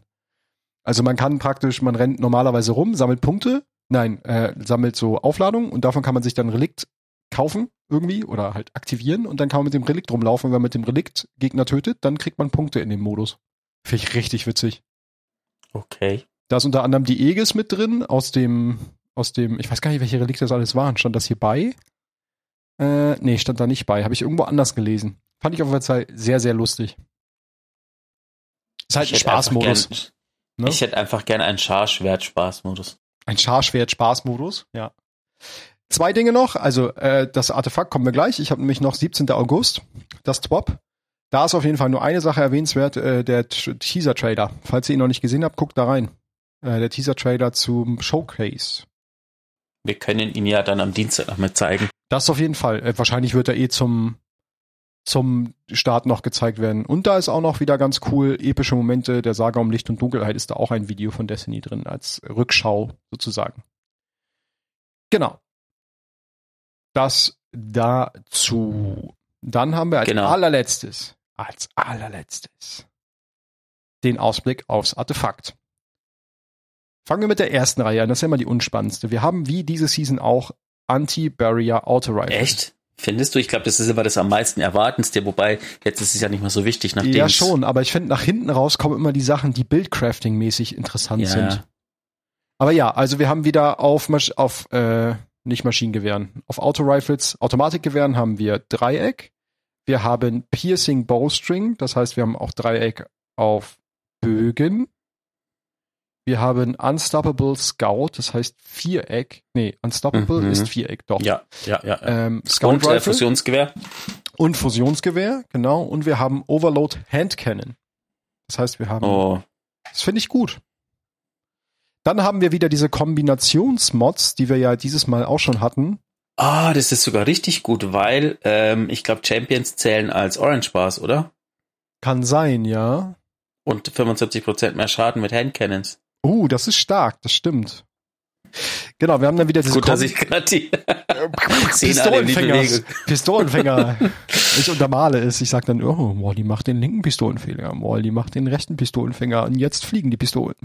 Also man kann praktisch, man rennt normalerweise rum, sammelt Punkte, nein, äh, sammelt so Aufladungen und davon kann man sich dann Relikt kaufen irgendwie oder halt aktivieren und dann kann man mit dem Relikt rumlaufen. Und wenn man mit dem Relikt Gegner tötet, dann kriegt man Punkte in dem Modus. Finde ich richtig witzig. Okay. Da ist unter anderem die Aegis mit drin aus dem, aus dem, ich weiß gar nicht, welche Relikte das alles waren. Stand das hier bei? Äh, nee, stand da nicht bei. Habe ich irgendwo anders gelesen. Fand ich auf jeden Fall sehr, sehr lustig. Ist halt Ich ein Spaßmodus. Ne? Ich hätte einfach gerne einen Scharschwert-Spaßmodus. Ein Scharschwert-Spaßmodus, ja. Zwei Dinge noch, also äh, das Artefakt kommen wir gleich. Ich habe nämlich noch 17. August, das Twop. Da ist auf jeden Fall nur eine Sache erwähnenswert, äh, der Teaser-Trailer. Falls ihr ihn noch nicht gesehen habt, guckt da rein. Äh, der Teaser-Trailer zum Showcase. Wir können ihn ja dann am Dienstag noch mal zeigen. Das auf jeden Fall. Äh, wahrscheinlich wird er eh zum, zum Start noch gezeigt werden. Und da ist auch noch wieder ganz cool, epische Momente der Saga um Licht und Dunkelheit ist da auch ein Video von Destiny drin, als Rückschau sozusagen. Genau. Das dazu. Dann haben wir als Genau. allerletztes, als allerletztes, den Ausblick aufs Artefakt. Fangen wir mit der ersten Reihe an, das ist ja immer die unspannendste. Wir haben wie diese Season auch Anti-Barrier Auto Rifle. Echt? Findest du? Ich glaube, das ist immer das am meisten Erwartendste, wobei jetzt ist es ja nicht mehr so wichtig, nachdem Ja, schon, aber ich finde, nach hinten raus kommen immer die Sachen, die Buildcrafting-mäßig interessant Ja. sind. Aber ja, also wir haben wieder auf, auf äh, nicht Maschinengewehren, auf Autorifles, Automatikgewehren haben wir Dreieck. Wir haben Piercing Bowstring, das heißt, wir haben auch Dreieck auf Bögen. Wir haben Unstoppable Scout, das heißt Viereck. Nee, Unstoppable Mhm. ist Viereck, doch. Ja, ja, ja. ja. Ähm, Scout Und äh, Rifle Fusionsgewehr. und Fusionsgewehr, genau. Und wir haben Overload Hand Cannon. Das heißt, wir haben Oh, das finde ich gut. Dann haben wir wieder diese Kombinationsmods, die wir ja dieses Mal auch schon hatten. Ah, das ist sogar richtig gut, weil ähm, ich glaube, Champions zählen als Orange Bars, oder? Kann sein, ja. Und 75% mehr Schaden mit Handcannons. Uh, das ist stark, das stimmt. Genau, wir haben dann wieder diese Gut, dass ich gerade die die Pistolenfänger. Pistolenfänger. <laughs> ich untermale es. Ich sag dann, oh, Wally macht den linken Pistolenfänger, Wally macht den rechten Pistolenfänger und jetzt fliegen die Pistolen.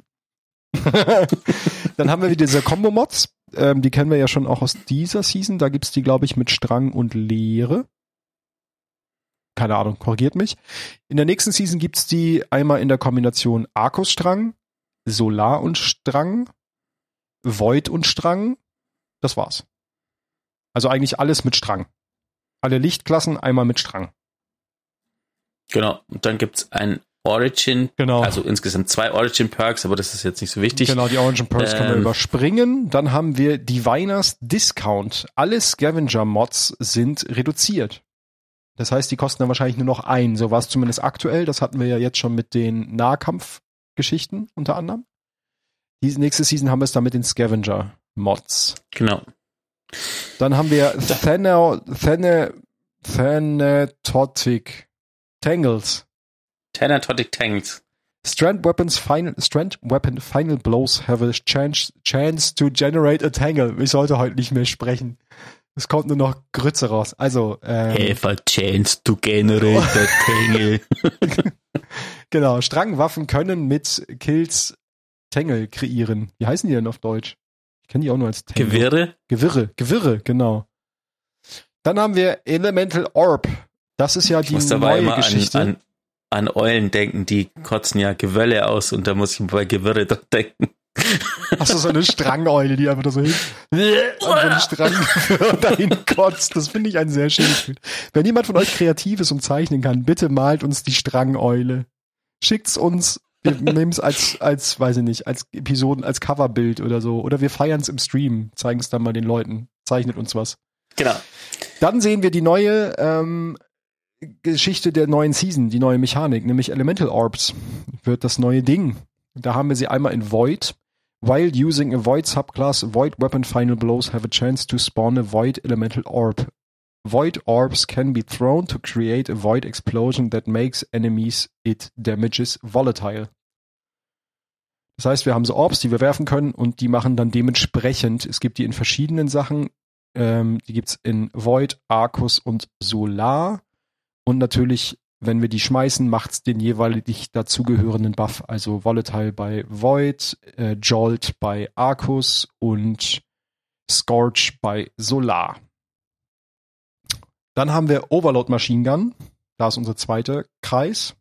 <laughs> dann haben wir wieder diese Combo-Mods. Ähm, die kennen wir ja schon auch aus dieser Season. Da gibt's die, glaube ich, mit Strang und Leere. Keine Ahnung, korrigiert mich. In der nächsten Season gibt's die einmal in der Kombination Arcus-Strang, Solar und Strang, Void und Strang. Das war's. Also eigentlich alles mit Strang. Alle Lichtklassen einmal mit Strang. Genau. Und dann gibt's ein Origin, Genau. also insgesamt zwei Origin Perks, aber das ist jetzt nicht so wichtig. genau, die Orange Perks können wir Ähm. überspringen. Dann haben wir Diviners Discount. Alle Scavenger-Mods sind reduziert. Das heißt, die kosten dann wahrscheinlich nur noch ein. So war es zumindest aktuell. Das hatten wir ja jetzt schon mit den Nahkampfgeschichten unter anderem. Die nächste Season haben wir es dann mit den Scavenger-Mods. Genau. Dann haben wir Thana, Thana, Thanatotic Tangles. Thanatotic Tanks. Strand weapons final, strand weapon final blows have a chance, chance to generate a tangle. Ich sollte heute nicht mehr sprechen. Es kommt nur noch Grütze raus. Also, ähm, Have a chance to generate a tangle. <laughs> <laughs> genau, Strangwaffen können mit Kills Tangle kreieren. Wie heißen die denn auf Deutsch? Ich kenne die auch nur als Tangle. Gewirre. Gewirre, Gewirre, genau. Dann haben wir Elemental Orb. Das ist ja Ich die muss dabei neue immer an, Geschichte. an, an Eulen denken, die kotzen ja Gewölle aus und da muss ich bei Gewirre doch denken. Hast du so eine Strangeule, die einfach da so hin <laughs> und so einen Strang <laughs> dahin kotzt. Das finde ich ein sehr schönes Bild. Wenn jemand von euch kreativ ist und zeichnen kann, bitte malt uns die Strangeule. Schickt's uns. Wir <laughs> nehmen es als, als, weiß ich nicht, als Episoden, als Coverbild oder so. Oder wir feiern es im Stream, zeigen es dann mal den Leuten. Zeichnet uns was. Genau. Dann sehen wir die neue ähm, Geschichte der neuen Season, die neue Mechanik, nämlich Elemental Orbs wird das neue Ding. Da haben wir sie einmal in Void. While using a Void subclass, Void Weapon Final Blows have a chance to spawn a Void Elemental Orb. Void Orbs can be thrown to create a Void Explosion that makes enemies it damages volatile. Das heißt, wir haben so Orbs, die wir werfen können und die machen dann dementsprechend, es gibt die in verschiedenen Sachen, ähm, die gibt's in Void, Arcus und Solar. Und natürlich, wenn wir die schmeißen, macht's den jeweilig dazugehörenden Buff. Also Volatile bei Void, äh, Jolt bei Arcus und Scorch bei Solar. Dann haben wir Overload Machine Gun. Da ist unser zweiter Kreis.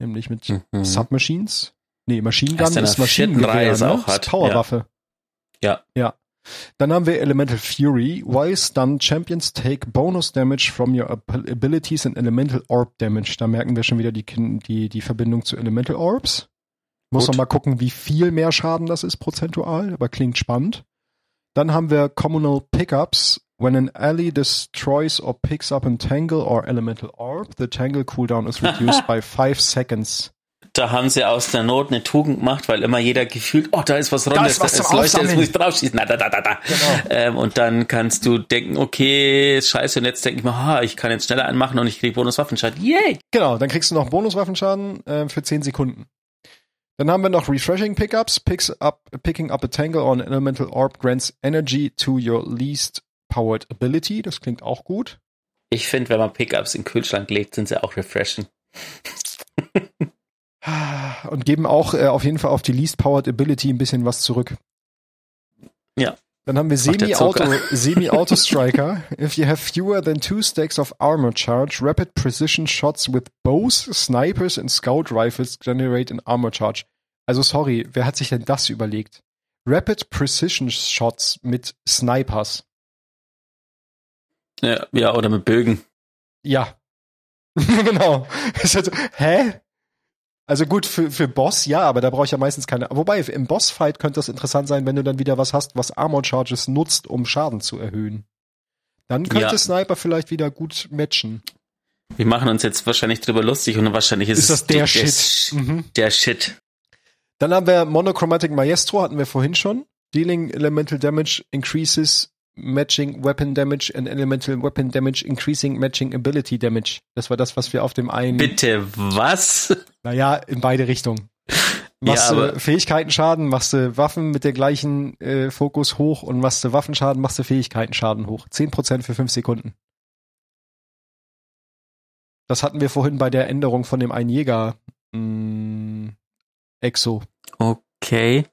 Nämlich mit Mhm. Submachines. Nee, Machine Gun ist Maschinengewehr, ne? auch Ist Powerwaffe. Ja. Ja. Dann haben wir Elemental Fury. While stunned, champions take bonus damage from your ab- abilities and Elemental Orb Damage. Da merken wir schon wieder die, die, die Verbindung zu Elemental Orbs. Muss Gut. noch mal gucken, wie viel mehr Schaden das ist prozentual, aber klingt spannend. Dann haben wir Communal Pickups. When an ally destroys or picks up an Tangle or Elemental Orb, the Tangle cooldown is reduced by <laughs> 5 seconds. Da haben sie aus der Not eine Tugend gemacht, weil immer jeder gefühlt, oh, da ist was Rundes, ist was jetzt Aufsammeln. muss ich draufschießen. Na, da, da, da, da. Genau. Ähm, und dann kannst du denken, okay, ist scheiße, und jetzt denke ich mir, ha, ich kann jetzt schneller anmachen und ich kriege Bonuswaffenschaden. Yay! Genau, dann kriegst du noch Bonuswaffenschaden äh, für 10 Sekunden. Dann haben wir noch Refreshing Pickups. Picks up, picking up a Tangle or an Elemental Orb grants energy to your least powered ability. Das klingt auch gut. Ich finde, wenn man Pickups in den Kühlschrank legt, sind sie auch refreshing. Und geben auch äh, auf jeden Fall auf die least powered ability ein bisschen was zurück. Ja. Dann haben wir Semi-Auto, Zucker. Semi-Auto Striker. <laughs> If you have fewer than two stacks of armor charge, rapid precision shots with bows, snipers and scout rifles generate an armor charge. Also sorry, wer hat sich denn das überlegt? Rapid Precision Shots mit Snipers. Ja, ja oder mit Bögen. Ja. <laughs> genau. Hä? Also gut, für, für Boss, ja, aber da brauche ich ja meistens keine. Wobei, im Bossfight könnte das interessant sein, wenn du dann wieder was hast, was Armor Charges nutzt, um Schaden zu erhöhen. Dann könnte Ja. Sniper vielleicht wieder gut matchen. Wir machen uns jetzt wahrscheinlich drüber lustig und wahrscheinlich ist, Ist das es der der Shit? Sh- Mhm. Der Shit. Dann haben wir Monochromatic Maestro, hatten wir vorhin schon. Dealing Elemental Damage increases Matching Weapon Damage and Elemental Weapon Damage increasing Matching Ability Damage. Das war das, was wir auf dem einen. Bitte, was? <laughs> Naja, in beide Richtungen. <laughs> Machst Ja, du aber- Fähigkeitenschaden, machst du Waffen mit der gleichen äh, Fokus hoch und machst du Waffenschaden, machst du Fähigkeitenschaden hoch. 10% für 5 Sekunden. Das hatten wir vorhin bei der Änderung von dem einen Jäger mh, Exo. Okay.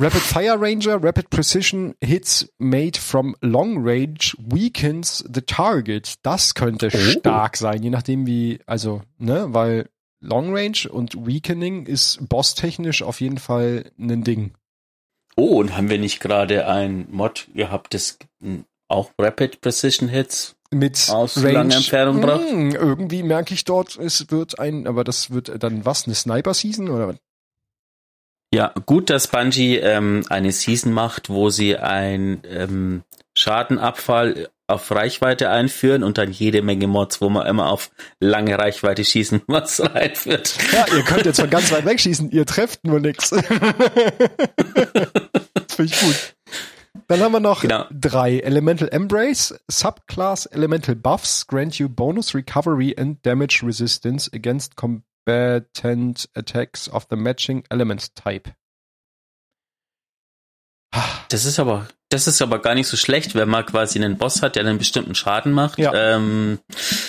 Rapid Fire Ranger, Rapid Precision Hits made from long range weakens the target. Das könnte Oh. stark sein, je nachdem wie, also, ne, weil Long Range und Weakening ist bosstechnisch auf jeden Fall ein Ding. Oh, und haben wir nicht gerade ein Mod gehabt, das auch Rapid Precision Hits Mit aus langer Entfernung braucht? Hm, irgendwie merke ich dort, es wird ein, aber das wird dann was, eine Sniper Season oder was? Ja, gut, dass Bungie ähm, eine Season macht, wo sie ein ähm, Schadenabfall auf Reichweite einführen und dann jede Menge Mods, wo man immer auf lange Reichweite schießen <laughs> was reinführt. Ja, ihr könnt jetzt von ganz weit weg schießen, ihr trefft nur nix. das <laughs> finde ich gut. Dann haben wir noch Genau. drei. Elemental Embrace, Subclass Elemental Buffs grant you bonus recovery and damage resistance against combatant attacks of the matching element type. Das ist aber, das ist aber gar nicht so schlecht, wenn man quasi einen Boss hat, der einen bestimmten Schaden macht. Ja. Ähm,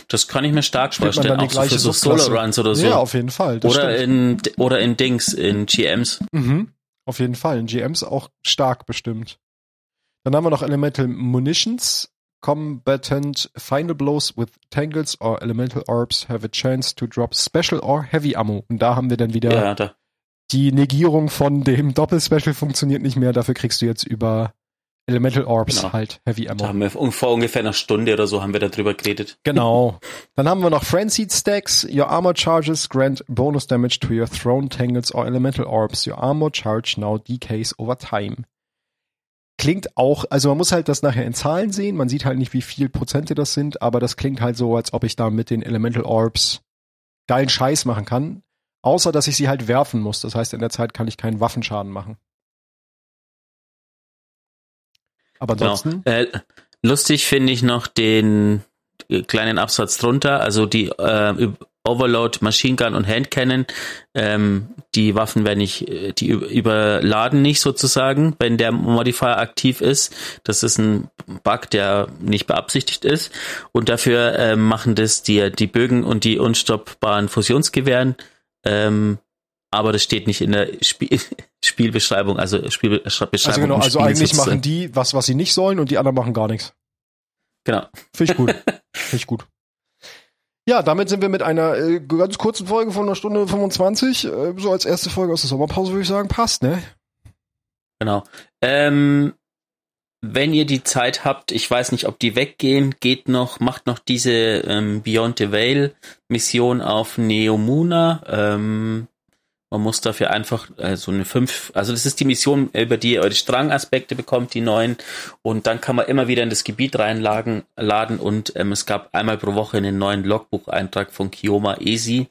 das kann ich mir stark Spielt vorstellen, auch so für so Subklasse? Solo-Runs oder so. Ja, auf jeden Fall. Oder stimmt. in oder in Dings, in GMs. Mhm. Auf jeden Fall. In GMs auch stark bestimmt. Dann haben wir noch Elemental Munitions. Combatant Final Blows with Tangles or Elemental Orbs have a chance to drop Special or Heavy Ammo. Und da haben wir dann wieder Ja, da. die Negierung von dem Doppelspecial funktioniert nicht mehr. Dafür kriegst du jetzt über Elemental Orbs Genau. halt Heavy Ammo. Da haben wir vor ungefähr einer Stunde oder so haben wir darüber geredet. Genau. <laughs> Dann haben wir noch Frenzied Stacks. Your armor charges grant bonus damage to your thrown tangles or elemental orbs. Your armor charge now decays over time klingt auch, also man muss halt das nachher in Zahlen sehen, man sieht halt nicht, wie viel Prozente das sind, aber das klingt halt so, als ob ich da mit den Elemental Orbs geilen Scheiß machen kann, außer dass ich sie halt werfen muss. Das heißt, in der Zeit kann ich keinen Waffenschaden machen. Aber genau. ansonsten. Genau. Äh, lustig finde ich noch den äh, kleinen Absatz drunter, also die äh, Overload, Machine Gun und Hand Cannon, ähm, die Waffen werden nicht, äh, die üb- überladen nicht sozusagen, wenn der Modifier aktiv ist. Das ist ein Bug, der nicht beabsichtigt ist. Und dafür ähm, machen das die, die Bögen und die unstoppbaren Fusionsgewehren. Ähm, aber das steht nicht in der Spiel <laughs> Spielbeschreibung, also Spielbeschreibung. also genau, also eigentlich sozusagen. machen die was, was sie nicht sollen und die anderen machen gar nichts. Genau. Finde ich gut. <laughs> Finde ich gut. Ja, damit sind wir mit einer äh, ganz kurzen Folge von einer Stunde 25, äh, so als erste Folge aus der Sommerpause würde ich sagen, passt, ne? Genau. Ähm, wenn ihr die Zeit habt, ich weiß nicht, ob die weggehen, geht noch, macht noch diese ähm, Beyond the Veil Mission auf Neomuna. Ähm, man muss dafür einfach äh, so eine fünf, also das ist die Mission, über die ihr eure Strangaspekte bekommt, die neuen. Und dann kann man immer wieder in das Gebiet reinladen laden und ähm, es gab einmal pro Woche einen neuen Logbucheintrag von Kioma Esi,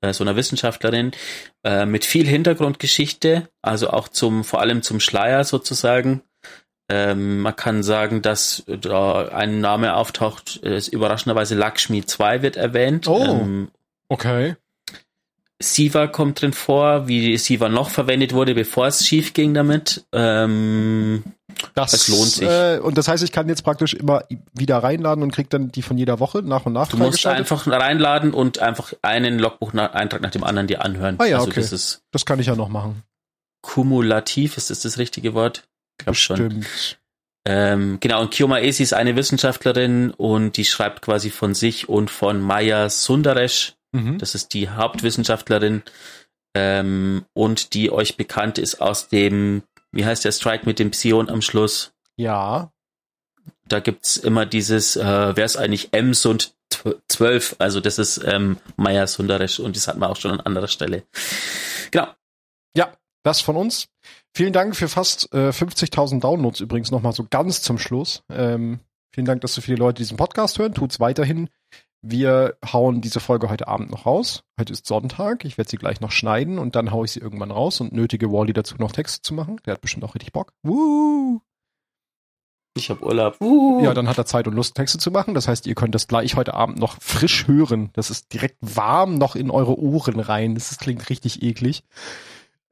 äh, so einer Wissenschaftlerin, äh, mit viel Hintergrundgeschichte, also auch zum, vor allem zum Schleier sozusagen. Ähm, man kann sagen, dass da ein Name auftaucht, äh, ist überraschenderweise Lakshmi 2 wird erwähnt. Oh. Ähm, Okay. Siva kommt drin vor, wie Siva noch verwendet wurde, bevor es schief ging damit. Ähm, Das, Das lohnt sich. Äh, und das heißt, ich kann jetzt praktisch immer wieder reinladen und krieg dann die von jeder Woche nach und nach du musst einfach reinladen und einfach einen Logbucheintrag nach dem anderen dir anhören. Ah ja, also okay. das Das kann ich ja noch machen. kumulativ, ist das das richtige Wort? Ich glaube schon. Ähm, genau, und Kioma Esi ist eine Wissenschaftlerin und die schreibt quasi von sich und von Maya Sundaresh, Mhm. das ist die Hauptwissenschaftlerin ähm, und die euch bekannt ist aus dem, wie heißt der Strike mit dem Psion am Schluss? Ja. Da gibt's immer dieses, äh, wer ist eigentlich Ems und 12, also das ist ähm, Maya Sundaresh und das hatten wir auch schon an anderer Stelle. Genau. Ja, das von uns. Vielen Dank für fast äh, 50.000 Downloads übrigens nochmal so ganz zum Schluss. Ähm, vielen Dank, dass so viele Leute diesen Podcast hören. Tut's weiterhin. Wir hauen diese Folge heute Abend noch raus. Heute ist Sonntag. Ich werde sie gleich noch schneiden und dann haue ich sie irgendwann raus und nötige Wally dazu noch Texte zu machen. Der hat bestimmt auch richtig Bock. Woo! Ich habe Urlaub. Uh. Ja, dann hat er Zeit und Lust, Texte zu machen. Das heißt, ihr könnt das gleich heute Abend noch frisch hören. Das ist direkt warm noch in eure Ohren rein. Das ist, klingt richtig eklig.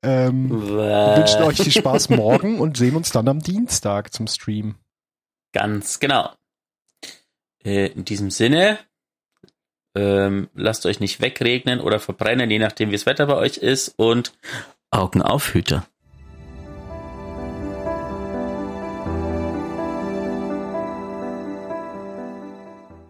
Ähm, wünschen euch viel Spaß morgen und sehen uns dann am Dienstag zum Stream. Ganz genau. Äh, in diesem Sinne, ähm, lasst euch nicht wegregnen oder verbrennen, je nachdem, wie das Wetter bei euch ist und Augen auf, Hüter.